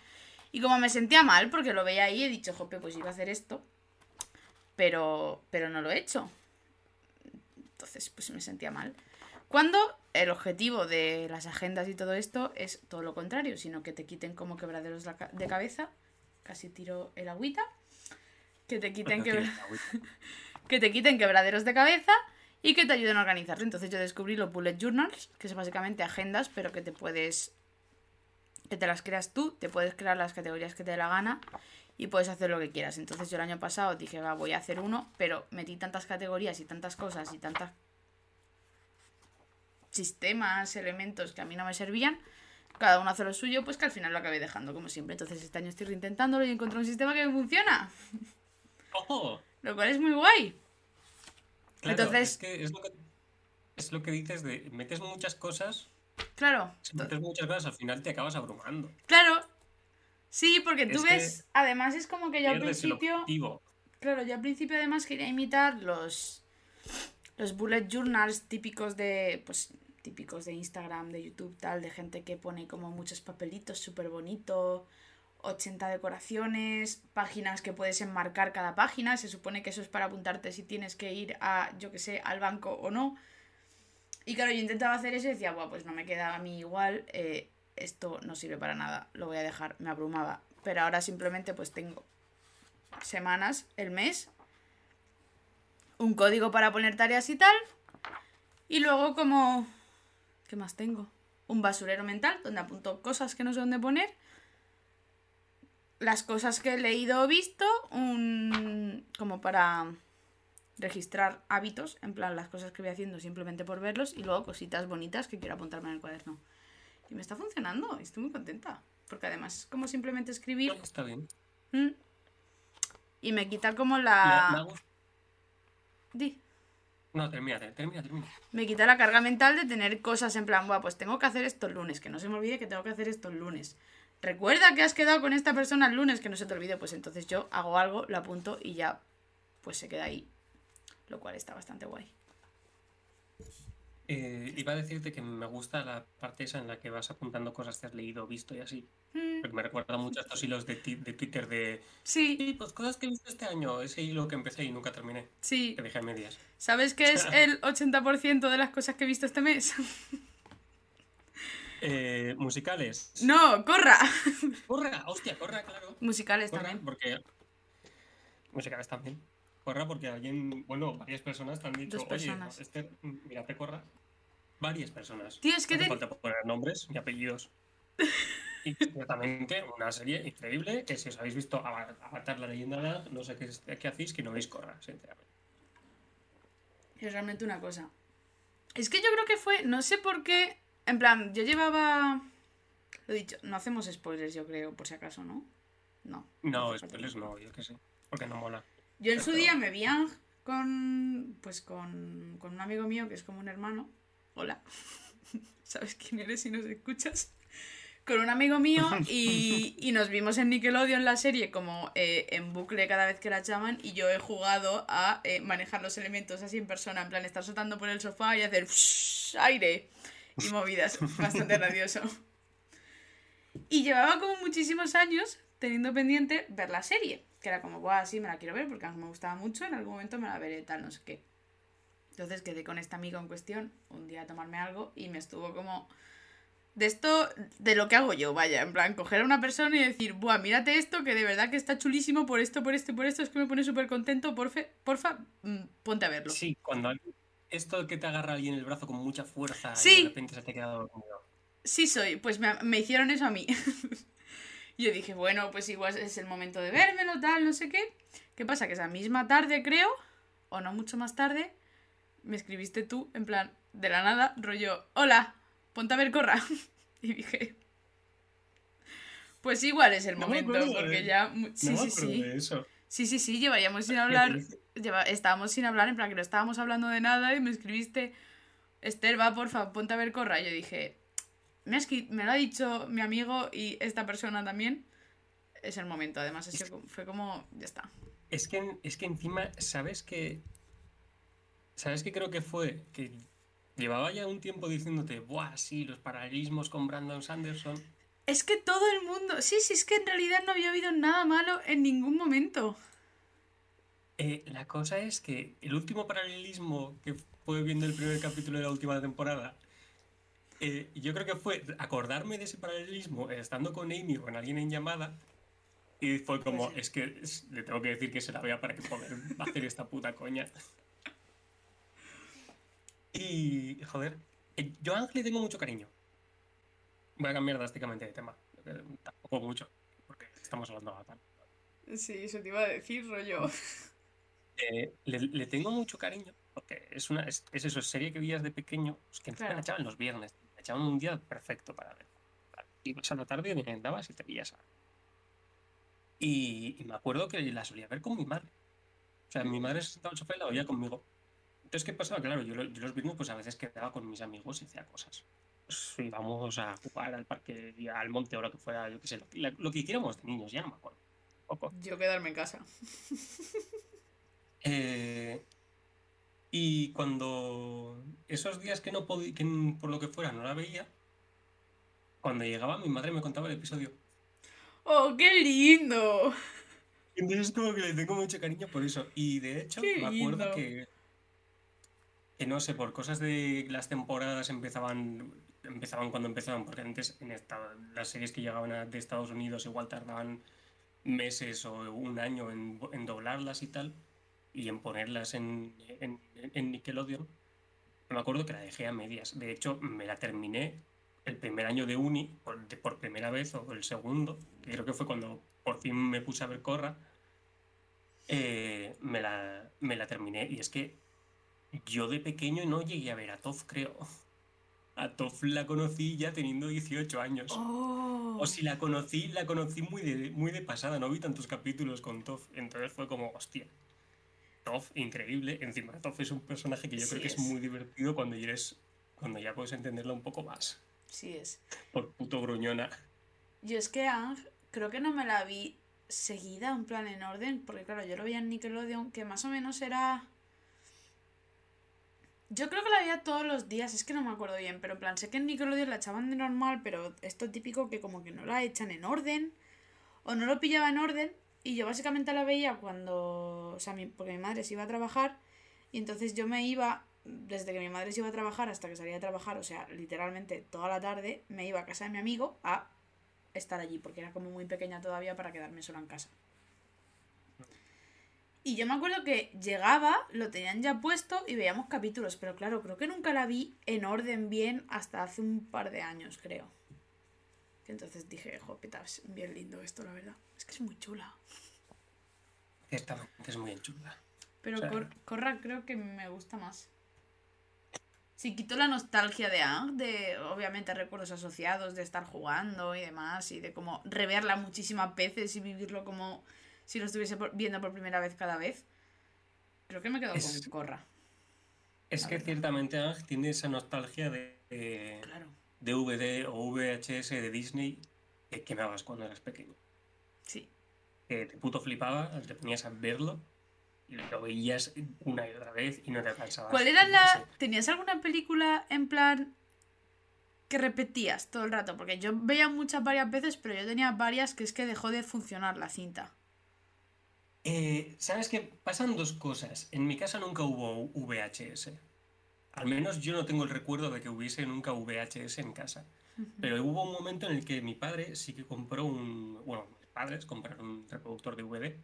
Y como me sentía mal, porque lo veía ahí, he dicho, jope, pues iba a hacer esto. Pero, pero no lo he hecho. Entonces, pues me sentía mal. Cuando el objetivo de las agendas y todo esto es todo lo contrario, sino que te quiten como quebraderos de cabeza. Casi tiro el agüita que te quiten, que te quiten quebraderos de cabeza y que te ayuden a organizarlo. Entonces yo descubrí los bullet journals, que son básicamente agendas, pero que te puedes que te las creas tú, te puedes crear las categorías que te dé la gana y puedes hacer lo que quieras. Entonces yo el año pasado dije, va, voy a hacer uno, pero metí tantas categorías y tantas cosas y tantas sistemas, elementos que a mí no me servían, cada uno hace lo suyo, pues que al final lo acabé dejando como siempre. Entonces este año estoy reintentándolo y encontré un sistema que me funciona. Lo cual es muy guay. Entonces. Es, que es, lo que, dices de metes muchas cosas. Claro. Si metes muchas cosas, al final te acabas abrumando. Claro. Sí, porque tú ves. Además, es como que yo al principio. Claro, yo al principio además quería imitar los. Los bullet journals típicos de. Pues típicos de Instagram, de YouTube, tal, de gente que pone como muchos papelitos súper bonito 80 decoraciones, páginas que puedes enmarcar cada página, se supone que eso es para apuntarte si tienes que ir a, yo que sé, al banco o no. Y claro, yo intentaba hacer eso y decía, bueno, pues no me queda a mí igual, eh, esto no sirve para nada, lo voy a dejar, me abrumaba. Pero ahora simplemente pues tengo semanas, el mes, un código para poner tareas y tal, y luego como... ¿Qué más tengo? Un basurero mental donde apunto cosas que no sé dónde poner las cosas que he leído o visto, un, como para registrar hábitos, en plan las cosas que voy haciendo simplemente por verlos y luego cositas bonitas que quiero apuntarme en el cuaderno. Y me está funcionando, estoy muy contenta, porque además es como simplemente escribir. Está bien. ¿Mm? Y me quita como la... Di. No, termina, termina, termina. Me quita la carga mental de tener cosas en plan, pues tengo que hacer esto el lunes, que no se me olvide que tengo que hacer esto el lunes recuerda que has quedado con esta persona el lunes, que no se te olvide, pues entonces yo hago algo, lo apunto y ya pues se queda ahí. Lo cual está bastante guay. Eh, iba a decirte que me gusta la parte esa en la que vas apuntando cosas que has leído, visto y así. Mm. Porque me recuerda mucho a estos hilos de, de Twitter de... Sí. pues cosas que he visto este año. Ese hilo que empecé y nunca terminé. Sí. Que dejé a medias. ¿Sabes qué es el 80% de las cosas que he visto este mes? Eh, musicales. No, corra. Corra, hostia, corra, claro. Musicales también. Porque. Musicales también. Corra porque alguien, bueno, varias personas te han dicho, Dos personas. oye, este, mírate, corra. Varias personas. Tío, es que no te... falta poner nombres y apellidos. y ciertamente una serie increíble que si os habéis visto Avatar la leyenda no sé qué, qué hacéis que no veis Corra, sinceramente. Es realmente una cosa. Es que yo creo que fue, no sé por qué en plan, yo llevaba. Lo he dicho, no hacemos spoilers, yo creo, por si acaso, ¿no? No. No, spoilers no, yo qué sé. Porque no mola. Yo en su día me vi con. Pues con, con un amigo mío que es como un hermano. Hola. ¿Sabes quién eres si nos escuchas? Con un amigo mío y, y nos vimos en Nickelodeon la serie como eh, en bucle cada vez que la llaman y yo he jugado a eh, manejar los elementos así en persona, en plan estar soltando por el sofá y hacer aire y movidas, bastante radioso. Y llevaba como muchísimos años teniendo pendiente ver la serie, que era como, guau, sí, me la quiero ver porque me gustaba mucho, en algún momento me la veré, tal, no sé qué. Entonces quedé con esta amiga en cuestión un día a tomarme algo y me estuvo como de esto, de lo que hago yo, vaya, en plan, coger a una persona y decir, buah, mírate esto, que de verdad que está chulísimo por esto, por esto y por esto, es que me pone súper contento, porfa, porfa, mm, ponte a verlo. Sí, cuando esto que te agarra alguien el brazo con mucha fuerza y de repente se te queda dormido. Sí soy, pues me, hicieron eso a mí. yo dije, bueno, pues igual es el momento de vérmelo, tal, no sé qué. ¿Qué pasa? Que esa misma tarde, creo, o no mucho más tarde, me escribiste tú, en plan, de la nada, rollo, hola, ponte a ver corra. y dije, Pues igual es el No momento, porque de- ya... Sí, no sí, sí. eso. Sí, sí, sí, llevaríamos sin hablar... lleva- estábamos sin hablar, en plan que no estábamos hablando de nada y me escribiste, Esther, va, porfa, ponte a ver Corra. Y yo dije, me, me lo ha dicho mi amigo y esta persona también. Es el momento, además, sido como- fue como, ya está. Es que, es que encima, ¿sabes que ¿Sabes qué creo que fue? Que llevaba ya un tiempo diciéndote, buah, sí, los paralelismos con Brandon Sanderson. Es que todo el mundo, sí, sí, es que en realidad no había habido nada malo en ningún momento. Eh, la cosa es que el último paralelismo que fue viendo el primer capítulo de la última temporada, eh, yo creo que fue acordarme de ese paralelismo eh, estando con Amy o con alguien en llamada. Y fue como, es que le tengo que decir que se la vea para que poder hacer esta puta coña. Y, joder, eh, yo a Ángel le tengo mucho cariño. Voy a cambiar drásticamente de tema. Tampoco mucho, porque estamos hablando de Avatar. Sí, eso te iba a decir, rollo. Eh, le, le tengo mucho cariño, porque es una es, es eso, serie que veías de pequeño, pues que encima Claro. la echaban los viernes, echaban un día perfecto para ver. Ibas a la tarde y andabas y te veías a... Y, y me acuerdo que la solía ver con mi madre. O sea, mi madre se sentaba en el sofá y la oía conmigo. Entonces, ¿qué pasaba? Claro, yo, yo los viernes pues a veces quedaba con mis amigos y hacía cosas. Pues íbamos a jugar al parque, al monte o lo que fuera, yo qué sé, lo, que- lo que hiciéramos de niños, ya no me acuerdo. Poco. Yo quedarme en casa. Eh, y cuando esos días que no podía, que por lo que fuera no la veía, cuando llegaba mi madre me contaba el episodio. ¡Oh, qué lindo! Entonces como que le tengo mucho cariño por eso. Y de hecho Qué me acuerdo lindo. que, que no sé, por cosas de las temporadas empezaban, empezaban cuando empezaban, porque antes en esta- las series que llegaban a- de Estados Unidos igual tardaban meses o un año en, en doblarlas y tal, y en ponerlas en, en, en Nickelodeon. Me acuerdo que la dejé a medias. De hecho, me la terminé el primer año de uni, por, de- por primera vez, o el segundo, que creo que fue cuando por fin me puse a ver Corra, eh, me, la, me la terminé. Y es que yo de pequeño no llegué a ver a Toph, creo. A Toph la conocí ya teniendo 18 años. ¡Oh! O si la conocí, la conocí muy de, muy de pasada, no vi tantos capítulos con Toph. Entonces fue como, hostia. Toph, increíble. Encima, Toph es un personaje que yo Sí creo que es. es. muy divertido cuando ya eres. Cuando ya puedes entenderla un poco más. Sí es. Por puto gruñona. Yo es que Ang, creo que no me la vi seguida, en plan en orden, porque claro, yo lo veía en Nickelodeon, que más o menos era... Yo creo que la veía todos los días, es que no me acuerdo bien, pero en plan, sé que en Nickelodeon la echaban de normal, pero esto típico que como que no la echan en orden, o no lo pillaba en orden, y yo básicamente la veía cuando, o sea, mi- porque mi madre se iba a trabajar, y entonces yo me iba, desde que mi madre se iba a trabajar hasta que salía a trabajar, o sea, literalmente toda la tarde, me iba a casa de mi amigo a estar allí, porque era como muy pequeña todavía para quedarme sola en casa. Y yo me acuerdo que llegaba, lo tenían ya puesto y veíamos capítulos, pero claro, creo que nunca la vi en orden bien hasta hace un par de años, creo. Entonces dije, jo, peta, es bien lindo esto, la verdad. Es que es muy chula. Ciertamente es muy chula. Pero O sea- Cor- Corra creo que me gusta más. Si quito la nostalgia de Ang, de obviamente recuerdos asociados, de estar jugando y demás, y de como reverla muchísimas veces y vivirlo como si lo estuviese por- viendo por primera vez cada vez, creo que me quedo Es- con Corra. Es que ciertamente Ang tiene esa nostalgia de, de Claro. DVD o VHS de Disney que quemabas cuando eras pequeño. Sí. Que te puto flipaba, te ponías a verlo y lo veías una y otra vez y no te cansabas. ¿Cuál era la... ¿Tenías alguna película en plan que repetías todo el rato? Porque yo veía muchas varias veces, pero yo tenía varias que es que dejó de funcionar la cinta. Eh, ¿Sabes qué? Pasan dos cosas. En mi casa nunca hubo VHS. Al menos yo no tengo el recuerdo de que hubiese nunca VHS en casa. Pero hubo un momento en el que mi padre sí que compró un... Bueno, mis padres compraron un reproductor de DVD.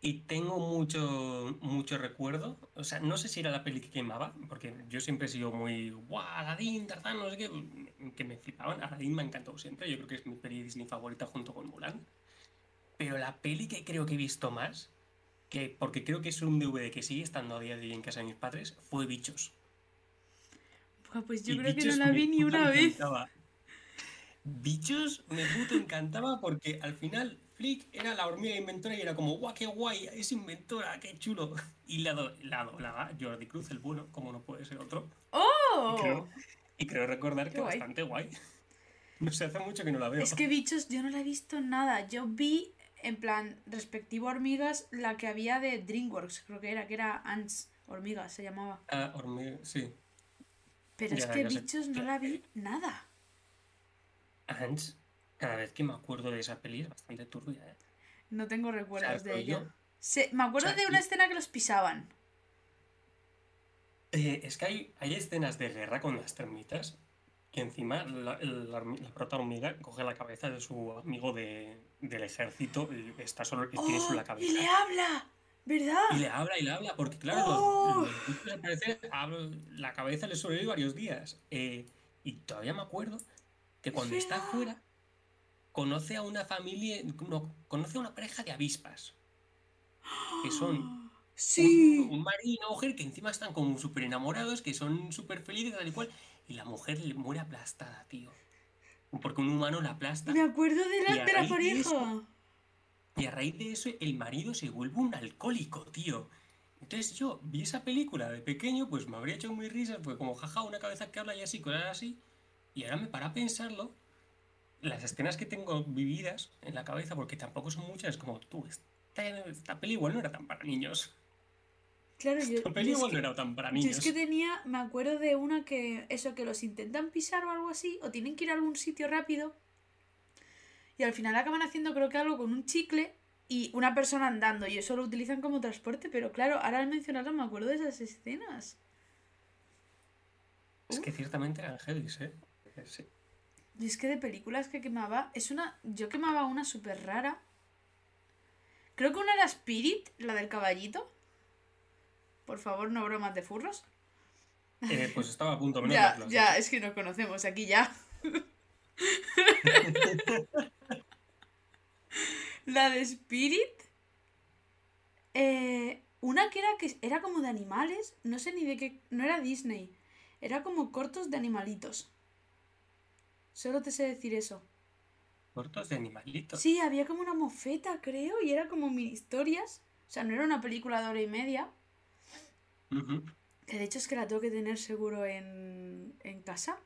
Y tengo mucho, mucho recuerdo. O sea, no sé si era la peli que quemaba, porque yo siempre he sido muy... ¡Guau! Aladdin, Tarzán, no sé qué. Que me flipaban. Aladdin me ha encantado siempre. Yo creo que es mi peli Disney favorita junto con Mulan. Pero la peli que creo que he visto más, que porque creo que es un DVD que sigue estando a día de hoy en casa de mis padres, fue Bichos. Buah, Pues yo Y creo que no la vi ni una vez. encantaba. Bichos me puto encantaba porque al final Flick era la hormiga inventora y era como, guau, qué guay, es inventora, qué chulo. Y la, do, la doblaba Jordi Cruz, el bueno, como no puede ser otro. ¡Oh! Y creo, y creo recordar Qué que guay. bastante guay. No sé, hace mucho que no la veo. Es que bichos, yo no la he visto nada. Yo vi, en plan, respectivo a hormigas, la que había de DreamWorks, creo que era, que era Ants, hormigas se llamaba. Ah, hormiga, sí. Pero es que sé. bichos no la vi nada. Ants, cada vez que me acuerdo de esa peli es bastante turbia, ¿eh? No tengo recuerdos de ella. Se- me acuerdo o sea, de una y- escena que los pisaban. Eh, es que hay, hay escenas de guerra con las termitas que encima la, la, la prota hormiga coge la cabeza de su amigo de, del ejército y está solo y tiene ¡Oh! solo la ¡Y cabeza. le habla! ¿Verdad? Y le habla y le habla, porque claro, ¡Oh! los, los al parecer hablan- la cabeza le sobrevive varios días. Eh, y todavía me acuerdo que cuando está verdad. fuera conoce a una familia, no, conoce a una pareja de avispas. Que son Sí. un, un marido y una mujer que encima están como súper enamorados, que son súper felices, tal y cual. Y la mujer le muere aplastada, tío. Porque un humano la aplasta. Me acuerdo de la, de la de pareja. eso- Y a raíz de eso, el marido se vuelve un alcohólico, tío. Entonces yo vi esa película de pequeño, pues me habría hecho muy risa, porque como jaja, una cabeza que habla y así, cosas así. Y ahora me para a pensarlo, las escenas que tengo vividas en la cabeza, porque tampoco son muchas, es como, tú, esta, esta peli igual no era tan para niños. Claro, yo, peli yo es igual que- no era tan para Yo niños. es que tenía, me acuerdo de una que, eso, que los intentan pisar o algo así, o tienen que ir a algún sitio rápido, y al final acaban haciendo creo que algo con un chicle y una persona andando, y eso lo utilizan como transporte, pero claro, ahora al mencionarlo me acuerdo de esas escenas. Es que ciertamente eran heavies, ¿eh? Sí. Y es que de películas que quemaba, es una, yo quemaba una súper rara. Creo que una era Spirit, la del caballito. Por favor, no bromas de furros. Eh, pues estaba a punto, menos Ya, ya, es que nos conocemos aquí ya. La de Spirit. eh, una que era que era como de animales. No sé ni de qué. No era Disney. Era como cortos de animalitos. Solo te sé decir eso. Cortos de animalitos. Sí, había como una mofeta, creo, y era como mini historias. O sea, no era una película de hora y media. Que de hecho es que la tengo que tener seguro en, en casa.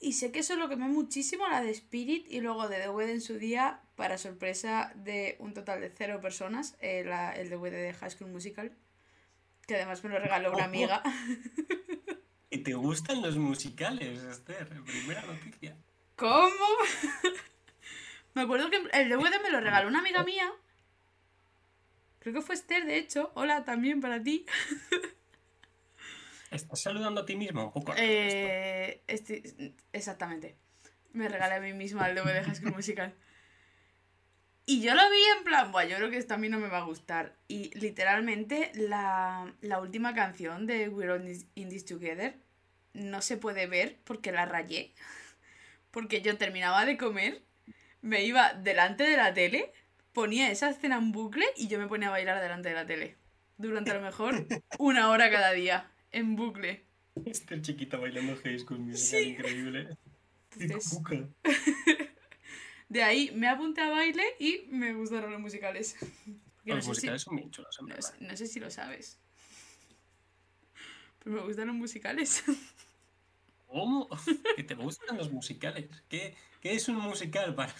Y sé que eso lo quemé muchísimo, la de Spirit, y luego de DVD en su día, para sorpresa de un total de cero personas, eh, la- el DVD de High School Musical, que además me lo regaló una amiga. ¿Y te gustan los musicales, Esther? Primera noticia. ¿Cómo? me acuerdo que el DVD me lo regaló una amiga mía. Creo que fue Esther, de hecho. Hola, también para ti. ¿Estás saludando a ti misma un poco? Eh, este- exactamente. Me regalé a mí misma el DVD de High School Musical. Y yo lo vi en plan, Buah, yo creo que esto a mí no me va a gustar. Y literalmente la, la última canción de We're All In This Together no se puede ver porque la rayé. Porque yo terminaba de comer, me iba delante de la tele, ponía esa escena en bucle y yo me ponía a bailar delante de la tele. Durante a lo mejor una hora cada día, en bucle. Esther chiquita bailando High School Musical, Sí. increíble. ¡Qué Entonces, cuca! De ahí me apunté a baile y me gustaron los musicales. Porque Los musicales son bien chulos, en no, verdad. sé- no sé si lo sabes. Pero me gustan los musicales. ¿Cómo? ¿Que te gustan los musicales? ¿Qué, qué es un musical para,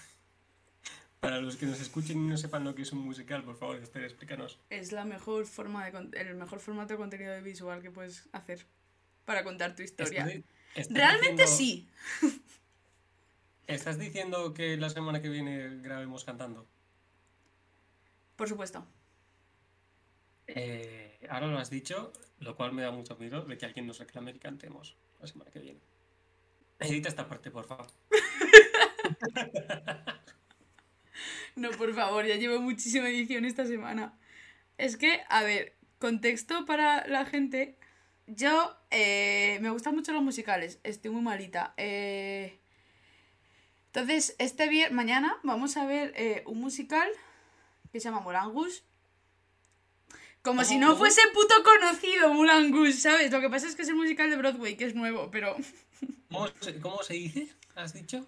para los que nos escuchen y no sepan lo que es un musical? Por favor, Esther, explícanos. Es la mejor forma de el mejor formato de contenido visual que puedes hacer para contar tu historia. Realmente diciendo- sí. ¿Estás diciendo que la semana que viene grabemos cantando? Por supuesto. Eh, ahora lo has dicho, lo cual me da mucho miedo de que alguien nos reclame que cantemos la semana que viene. Edita esta parte, por favor. No, por favor, ya llevo muchísima edición esta semana. Es que, a ver, contexto para la gente. Yo eh, me gustan mucho los musicales, estoy muy malita. Eh, entonces, este viernes, mañana vamos a ver eh, un musical que se llama Molangus. Como si ¿Cómo- no fuese puto conocido Rouge, ¿sabes? Lo que pasa es que es el musical de Broadway, que es nuevo, pero... ¿Cómo se, cómo se dice? ¿Has dicho?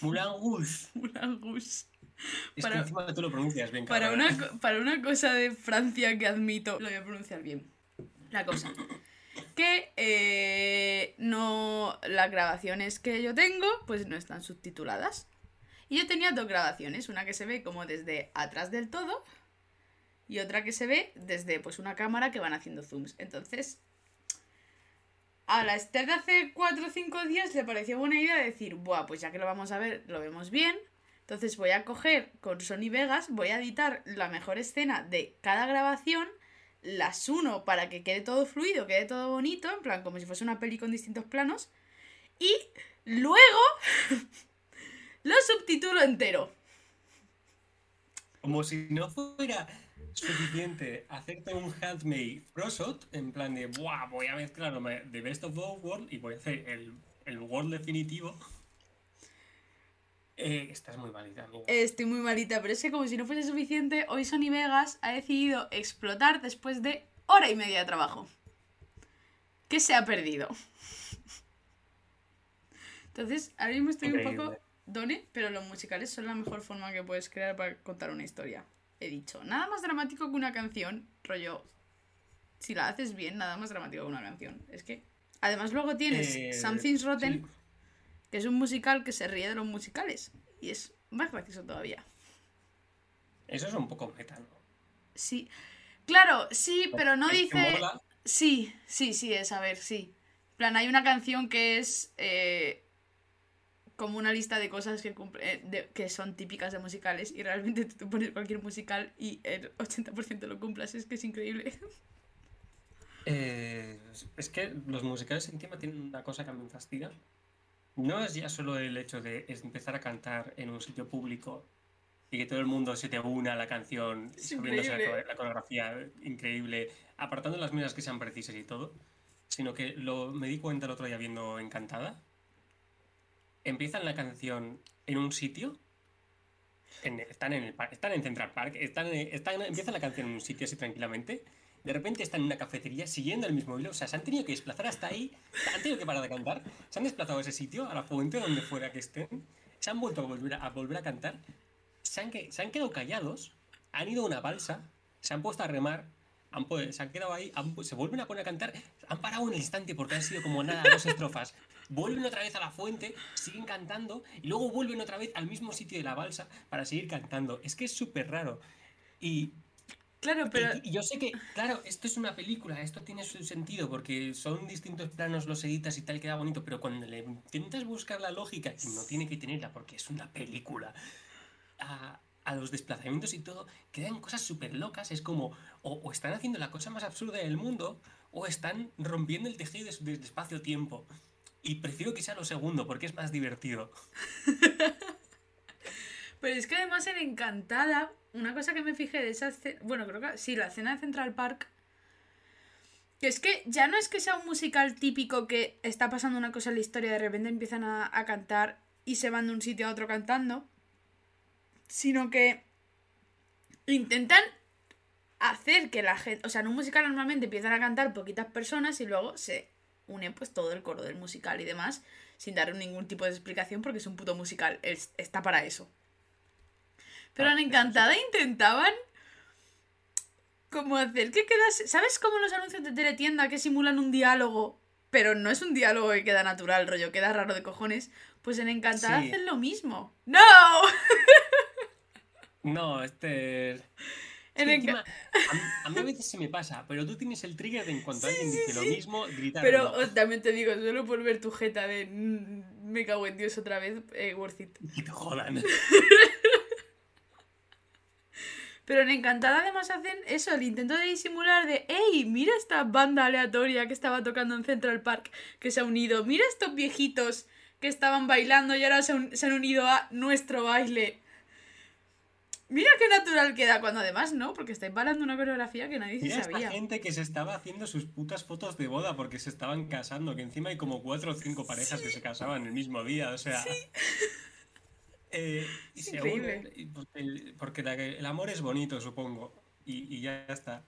Moulin Rouge. Es que encima tú lo pronuncias bien, Para una, co- para una cosa de Francia que admito, lo voy a pronunciar bien. La cosa. Que eh, no. Las grabaciones que yo tengo, pues no están subtituladas. Y yo tenía dos grabaciones, una que se ve como desde atrás del todo y otra que se ve desde pues una cámara que van haciendo zooms. Entonces, a la Esther de hace 4 o 5 días le pareció buena idea decir, buah, pues ya que lo vamos a ver, lo vemos bien. Entonces voy a coger con Sony Vegas, voy a editar la mejor escena de cada grabación, las uno para que quede todo fluido, quede todo bonito, en plan como si fuese una peli con distintos planos, y luego lo subtitulo entero. Como si no fuera suficiente hacerte un handmade prosot, en plan de, ¡buah! Voy a mezclarme de Best of Both World y voy a hacer el, el World definitivo. Eh, estás muy malita, amiga. Estoy muy malita, pero es que como si no fuese suficiente, hoy Sony Vegas ha decidido explotar después de hora y media de trabajo. ¿Qué se ha perdido? Entonces, ahora mismo estoy un poco done, pero los musicales son la mejor forma que puedes crear para contar una historia. He dicho, nada más dramático que una canción, rollo. Si la haces bien, nada más dramático que una canción. Es que. Además, luego tienes Eh, Something's Rotten, sí. que es un musical que se ríe de los musicales. Y es más gracioso todavía. Eso es un poco meta, ¿no? Sí. Claro, sí, pero no dice. Sí, sí, sí, es, a ver, sí. En plan, hay una canción que es eh, como una lista de cosas que, cumple, eh, de- que son típicas de musicales y realmente tú pones cualquier musical y el 80% lo cumplas, es que es increíble. Eh, es que los musicales encima tienen una cosa que a mí me fascina. No es ya solo el hecho de empezar a cantar en un sitio público y que todo el mundo se te una a la canción, sabiéndose la, la coreografía increíble, apartando las mesas que sean precisas y todo, sino que lo, me di cuenta el otro día viendo Encantada. Empiezan la canción en un sitio, están, en el, están en Central Park, están, en- están, empieza la canción en un sitio así tranquilamente, de repente están en una cafetería siguiendo el mismo hilo, o sea, se han tenido que desplazar hasta ahí, han tenido que parar de cantar, se han desplazado a ese sitio, a la fuente, donde fuera que estén, se han vuelto a volver a, cantar, se han, se han quedado callados, han ido a una balsa, se han puesto a remar, han se han quedado ahí, se vuelven a poner a cantar, han parado un instante porque han sido como nada, dos estrofas, vuelven otra vez a la fuente, siguen cantando y luego vuelven otra vez al mismo sitio de la balsa para seguir cantando. Es que es súper raro. Y Claro, pero. y- yo sé que, claro, esto es una película, esto tiene su sentido porque son distintos planos, los editas y tal, queda bonito, pero cuando le intentas buscar la lógica, y no tiene que tenerla porque es una película, a, a los desplazamientos y todo, quedan cosas súper locas, es como, o, o están haciendo la cosa más absurda del mundo, o están rompiendo el tejido de, su- de espacio-tiempo. Y prefiero que sea lo segundo porque es más divertido. Pero es que además en Encantada, una cosa que me fijé de esa escena, bueno, creo que sí, la escena de Central Park, que es que ya no es que sea un musical típico que está pasando una cosa en la historia, de repente empiezan a, a cantar y se van de un sitio a otro cantando, sino que intentan hacer que la gente, o sea, en un musical normalmente empiezan a cantar poquitas personas y luego se une pues todo el coro del musical y demás, sin dar ningún tipo de explicación porque es un puto musical, es- está para eso. Pero Ah, en sí. Encantada intentaban como hacer que quedase... ¿Sabes cómo los anuncios de teletienda que simulan un diálogo? Pero no es un diálogo que queda natural, rollo, queda raro de cojones. Pues en Encantada Sí. hacen lo mismo. ¡No! No, este... En encima, a, mí, a mí a veces se me pasa, pero tú tienes el trigger de en cuanto alguien sí, dice lo sí. mismo, gritar. Pero no. también te digo, solo por ver tu jeta de mm, me cago en Dios otra vez, eh, worth it. Y te jodan. Pero en Encantada además hacen eso, el intento de disimular de, hey, mira esta banda aleatoria que estaba tocando en Central Park, que se ha unido, mira estos viejitos que estaban bailando y ahora se, un- se han unido a nuestro baile. Mira qué natural queda, cuando además no, porque estáis bailando una coreografía que nadie se esta sabía. gente que se estaba haciendo sus putas fotos de boda porque se estaban casando, que encima hay como cuatro o cinco parejas que se casaban el mismo día, o sea... eh, y se y porque porque la- el amor es bonito, supongo. y, y ya está.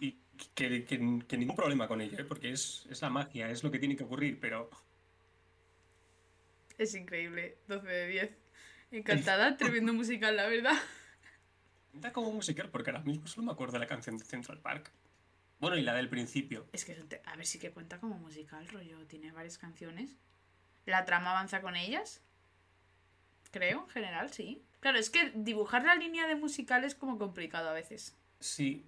Y que, que- que ningún problema con ello, ¿eh? porque es, es la magia, es lo que tiene que ocurrir, pero Es increíble. 12 de 10. Encantada, tremendo musical, la verdad. da como musical, porque ahora mismo solo me acuerdo de la canción de Central Park. Bueno, y la del principio. Es que, es un te- a ver, sí que cuenta como musical, rollo. Tiene varias canciones. La trama avanza con ellas. Creo, en general, sí. Claro, es que dibujar la línea de musical es como complicado a veces. Sí,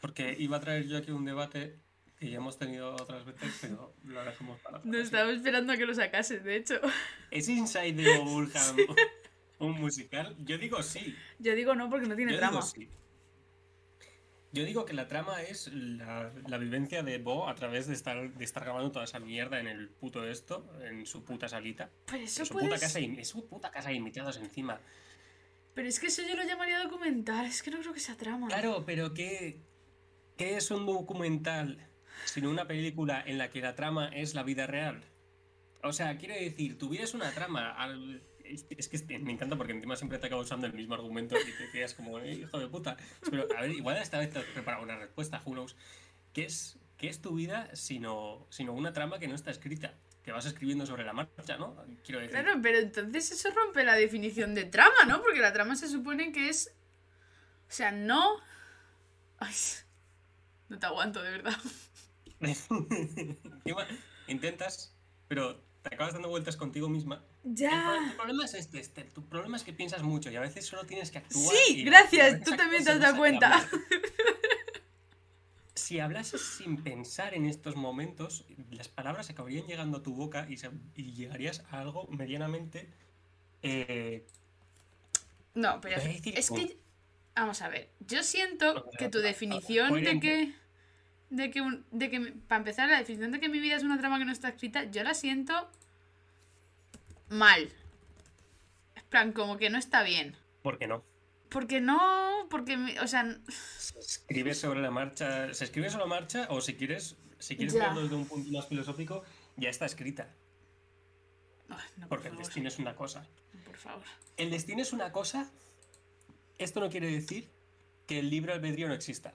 porque iba a traer yo aquí un debate que ya hemos tenido otras veces, pero lo dejamos para otra No ocasión. estaba esperando a que lo sacases, de hecho. ¿Es Inside the Bullham un musical? Yo digo sí. Yo digo no porque no tiene Yo trama. digo sí. Yo digo que la trama es la, la vivencia de Bo a través de estar, de estar grabando toda esa mierda en el puto esto, en su puta salita. Pero eso En su, puede puta casa, en su puta casa de invitados encima. Pero es que eso yo lo llamaría documental. Es que no creo que sea trama. Claro, pero ¿qué, qué es un documental sino una película en la que la trama es la vida real? O sea, quiere decir, tuvieras una trama. al- Es que me encanta porque encima siempre te acabo usando el mismo argumento y te quedas como, "Eh, hijo de puta. Pero, a ver, igual esta vez te has preparado una respuesta, who knows. ¿Qué es, qué es tu vida sino, sino una trama que no está escrita? Que vas escribiendo sobre la marcha, ¿no? Quiero decir. Claro, pero entonces eso rompe la definición de trama, ¿no? Porque la trama se supone que es. O sea, no. Ay, no te aguanto, de verdad. Intentas, pero te acabas dando vueltas contigo misma. El, Ya. tu problema es este, Esther. Tu problema es que piensas mucho y a veces solo tienes que actuar. Sí, gracias, tú también te has dado cuenta. Si hablases sin pensar en estos momentos, las palabras acabarían llegando a tu boca y, se- y llegarías a algo medianamente. eh, No, pero decir es que. Vamos a ver. Yo siento que tu definición de que. De que, un- de que. Para empezar, la definición de que mi vida es una trama que no está escrita, yo la siento. Mal. En plan, como que no está bien. ¿Por qué no? Porque no. Porque. mi- O sea. Se escribe sobre la marcha. Se escribe sobre la marcha, o si quieres, si quieres Ya. verlo desde un punto más filosófico, ya está escrita. Ay, no, por Porque el favor. destino es una cosa. Por favor. El destino es una cosa. Esto no quiere decir que el libre albedrío no exista.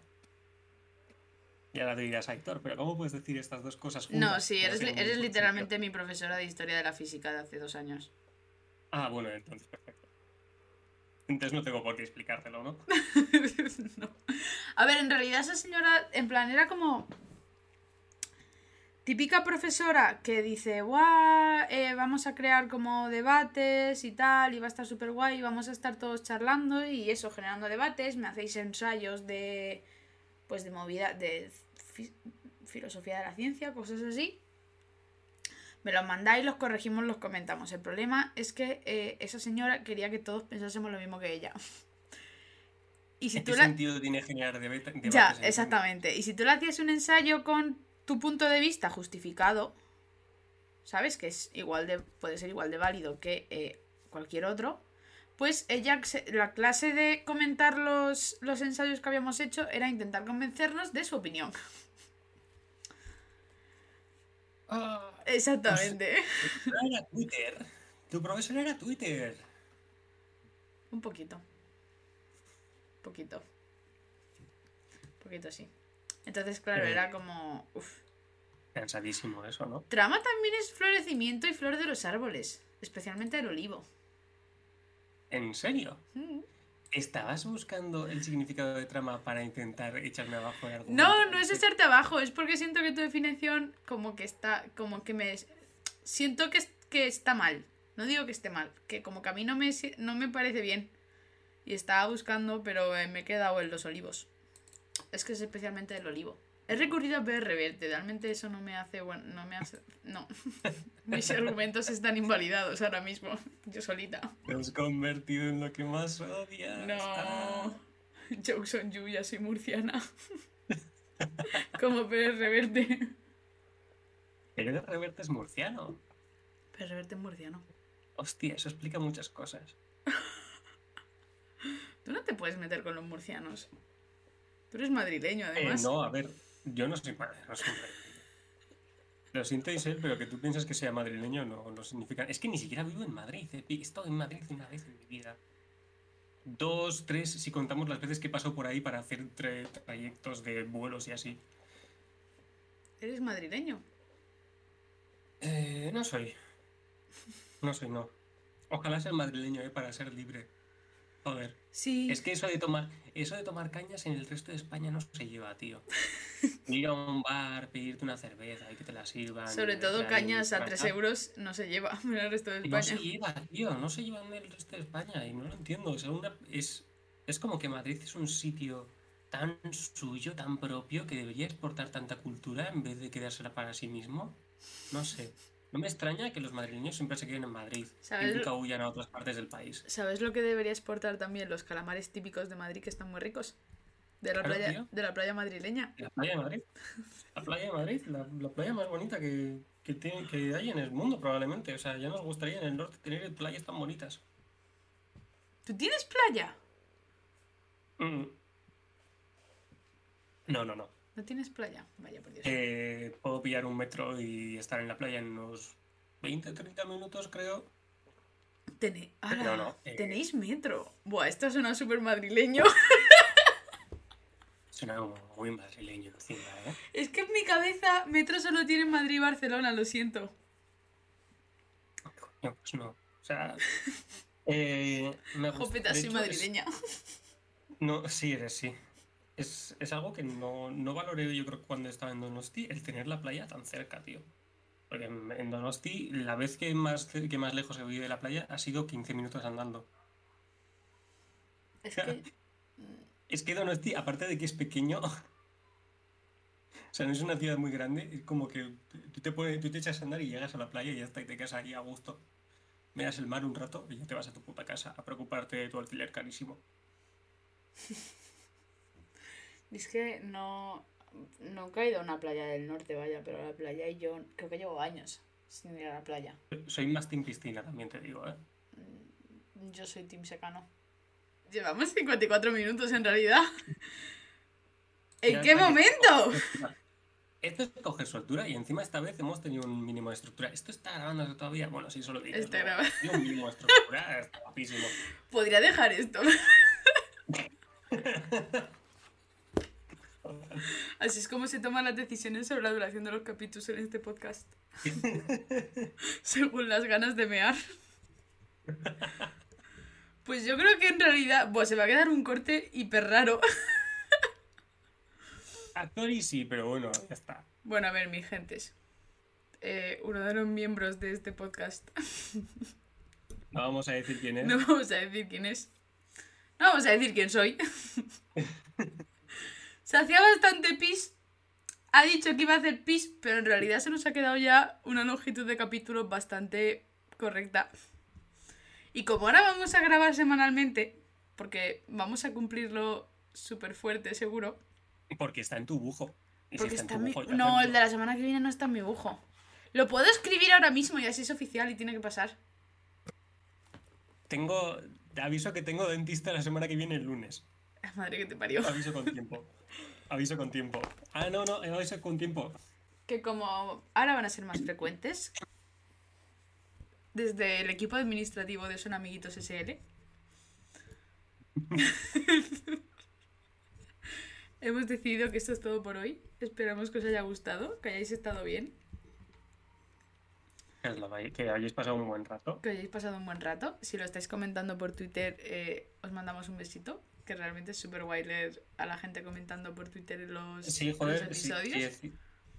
Y ahora te dirás, Héctor, pero ¿cómo puedes decir estas dos cosas juntas? No, sí, eres, eres literalmente mi profesora de historia de la física de hace dos años. Ah, bueno, entonces perfecto. Entonces no tengo por qué explicártelo, ¿no? No. A ver, en realidad esa señora, en plan, era como... Típica profesora que dice, guau, eh, vamos a crear como debates y tal, y va a estar súper guay, vamos a estar todos charlando y eso, generando debates, me hacéis ensayos de, pues de movida, de fi- filosofía de la ciencia, cosas así. Me los mandáis, los corregimos, los comentamos. El problema es que eh, esa señora quería que todos pensásemos lo mismo que ella. Y si ¿En tú qué la... sentido tiene generar debate-? Ya, en- exactamente. Y si tú le hacías un ensayo con tu punto de vista justificado, ¿sabes? Que es igual de, puede ser igual de válido que eh, cualquier otro. Pues ella, la clase de comentar los, los ensayos que habíamos hecho era intentar convencernos de su opinión. Ah, Exactamente. tu profesora era Twitter. Tu profesor era Twitter. Un poquito. Un poquito. Un poquito, sí. Entonces, claro, Eh. era como... uf. Cansadísimo eso, ¿no? Trama también es florecimiento y flor de los árboles, especialmente el olivo. ¿En serio? Mm. ¿Estabas buscando el significado de trama para intentar echarme abajo el argumento? No, no es echarte abajo, es porque siento que tu definición como que está, como que me... Siento que, que está mal. No digo que esté mal, que como que a mí no me, no me parece bien. Y estaba buscando, pero eh, me he quedado en los olivos. Es que es especialmente el olivo. He recurrido a PR Reverte, realmente eso no me hace... Bueno, no me hace... No. Mis argumentos están invalidados ahora mismo, yo solita. Te has convertido en lo que más odias. Ah. No. Jokes on you, ya soy murciana. Como PR Reverte. Pero de reverte es murciano. PR Reverte es murciano. Hostia, eso explica muchas cosas. Tú no te puedes meter con los murcianos. Tú eres madrileño, Eh, además. no, a ver, yo no soy madre, no soy madrileño. Lo siento, Isel, pero que tú piensas que sea madrileño no, no significa. Es que ni siquiera vivo en Madrid. He estado en Madrid una vez en mi vida. dos, tres, si contamos las veces que paso por ahí para hacer tra- trayectos de vuelos y así. ¿Eres madrileño? Eh, no soy. No soy, no. Ojalá ser madrileño, eh, para ser libre. Joder. Sí. Es que eso de tomar, eso de tomar cañas en el resto de España no se lleva, tío. Ir a un bar, pedirte una cerveza y que te la sirvan. Sobre todo cañas a para 3 acá. euros no se lleva en el resto de No España. se lleva, tío, no se lleva en el resto de España y no lo entiendo. O sea, una- es, es como que Madrid es un sitio tan suyo, tan propio, que debería exportar tanta cultura en vez de quedársela para sí mismo. No sé. No me extraña que los madrileños siempre se queden en Madrid ¿Sabes y nunca huyan a otras partes del país. ¿Sabes lo que debería exportar también los calamares típicos de Madrid que están muy ricos? De la Claro, playa, tío. de la playa madrileña. La playa de Madrid. La playa de Madrid, la, la playa más bonita que, que, tiene- que hay en el mundo probablemente. O sea, ya nos gustaría en el norte tener playas tan bonitas. ¿Tú tienes playa? Mm. No, no, no. ¿No tienes playa? Vaya por Dios. Eh, puedo pillar un metro y estar en la playa en unos 20, 30 minutos, creo. Eh. Tenéis metro. Buah, esto suena súper madrileño. Suena como muy madrileño encima, ¿eh? es que en mi cabeza metro solo tiene en Madrid y Barcelona, lo siento. No, pues no. O sea, eh, me gusta- Jopeta, soy es- madrileña. No, sí, eres sí. Es, es algo que no, no valoré yo creo cuando estaba en Donosti, el tener la playa tan cerca, tío. Porque en, en Donosti, la vez que más, que más lejos he vivido de la playa ha sido 15 minutos andando. Es que Es que Donosti, aparte de que es pequeño, o sea, no es una ciudad muy grande, es como que tú te, pones- tú te echas a andar y llegas a la playa y ya está, y te quedas ahí a gusto. Miras el mar un rato y ya te vas a tu puta casa a preocuparte de tu alquiler carísimo. Es que no. Nunca he ido a una playa del norte, vaya, pero a la playa y yo creo que llevo años sin ir a la playa. Soy más team piscina, también te digo, ¿eh? Yo soy Team Secano. Llevamos 54 minutos en realidad. ¿En qué momento? Esto es coger soltura y encima esta vez hemos tenido un mínimo de estructura. ¿Esto está grabando todavía? Bueno, sí, solo diré. Está un mínimo de estructura, está guapísimo. Podría dejar esto. Así es como se toman las decisiones sobre la duración de los capítulos en este podcast. Según las ganas de mear. Pues yo creo que en realidad. Buah, se va a quedar un corte hiper raro. Actor y sí, pero bueno, ya está. Bueno, a ver, mis gentes. Eh, uno de los miembros de este podcast. No vamos a decir quién es. No vamos a decir quién es. No vamos a decir quién soy. Se hacía bastante pis. Ha dicho que iba a hacer pis, pero en realidad se nos ha quedado ya una longitud de capítulo bastante correcta. Y como ahora vamos a grabar semanalmente, porque vamos a cumplirlo súper fuerte, seguro. Porque está en tu bujo. Si Porque está está en tu bujo, No, el de la semana que viene no está en mi bujo. Lo puedo escribir ahora mismo y así es oficial y tiene que pasar. Tengo. Te aviso que tengo dentista la semana que viene el lunes. Madre que te parió. Aviso con tiempo. Aviso con tiempo. Ah, no, no, aviso con tiempo. que como ahora van a ser más frecuentes, desde el equipo administrativo de Son Amiguitos SL, hemos decidido que esto es todo por hoy. Esperamos que os haya gustado, que hayáis estado bien, Que hayáis pasado un buen rato. que hayáis pasado un buen rato. Si lo estáis comentando por Twitter, eh, os mandamos un besito, que realmente es súper guay leer a la gente comentando por Twitter los, Sí, los joder, episodios.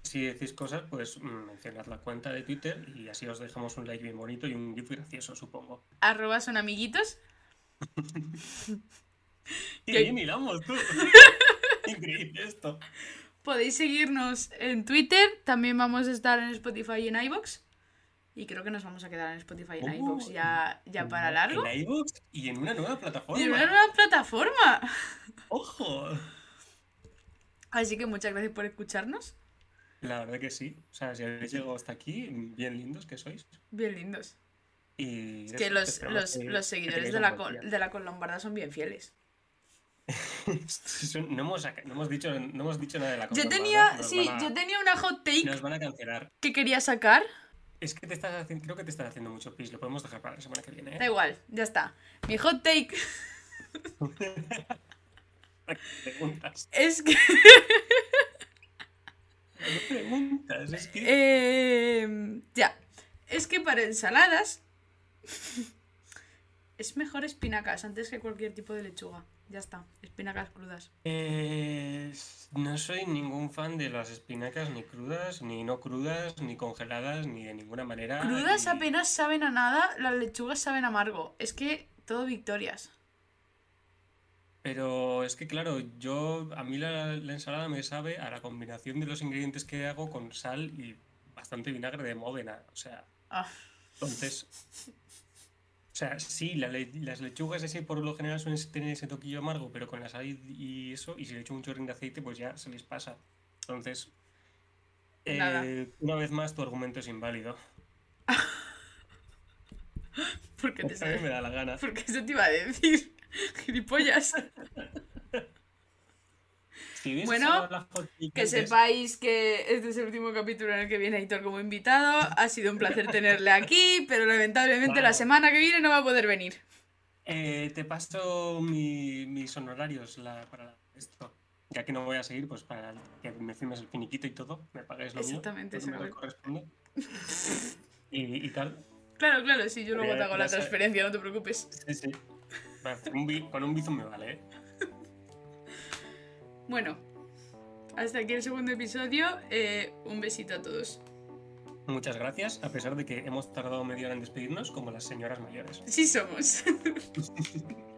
si decís cosas, pues mm, mencionad la cuenta de Twitter y así os dejamos un like bien bonito y un gif gracioso, supongo. Arroba son amiguitos. ¡Qué ¿Qué? bien hilamos tú! Increíble esto. Podéis seguirnos en Twitter, también vamos a estar en Spotify y en iBox. Y creo que nos vamos a quedar en Spotify y en Oh, iBox ya, ya para largo. En iVoox y en una nueva plataforma. Y en una nueva plataforma. ¡Ojo! Así que muchas gracias por escucharnos. La verdad que sí. O sea, si habéis llegado hasta aquí, bien lindos que sois. Bien lindos. Y Es que los, los, que- los seguidores de la, col- de la Colombarda son bien fieles. No, hemos, no, hemos dicho, no hemos dicho nada de la Yo cosa tenía, sí, a- yo tenía una hot take Nos van a cancelar. que quería sacar. Es que te estás haciendo, creo que te estás haciendo mucho pis. Lo podemos dejar para la semana que viene. Da ¿eh? igual, ya está. Mi hot take preguntas. Es que. Preguntas, es que. Eh, ya. Es que para ensaladas. Es mejor espinacas antes que cualquier tipo de lechuga. Ya está. Espinacas crudas. Eh, no soy ningún fan de las espinacas ni crudas, ni no crudas, ni congeladas, ni de ninguna manera. Crudas apenas saben a nada, las lechugas saben amargo. Es que todo victorias. Pero es que, claro, yo a mí la, la ensalada me sabe a la combinación de los ingredientes que hago con sal y bastante vinagre de Módena. O sea, Ah, entonces. O sea, sí, la las lechugas así por lo general suelen tener ese toquillo amargo, pero con la sal y, eso, y si le echo un chorrín de aceite, pues ya se les pasa. Entonces, eh, una vez más, tu argumento es inválido. porque te a mí me da la gana. Porque eso te iba a decir. Gilipollas. Si Bueno, Que sepáis que este es el último capítulo en el que viene Aitor como invitado. Ha sido un placer tenerle aquí, pero lamentablemente la semana que viene no va a poder venir. Eh, te paso mi- mis honorarios la- para esto. Ya que no voy a seguir, pues para que me firmes el finiquito y todo, me pagues lo mío. Exactamente, que me corresponde. Y, y tal. Claro, claro, sí, yo luego Eh, te hago la transferencia, no te preocupes. Sí, sí. Va, un con un bizum me vale, ¿eh? Bueno, hasta aquí el segundo episodio. Eh, un besito a todos. Muchas gracias, a pesar de que hemos tardado media hora en despedirnos como las señoras mayores. Sí somos.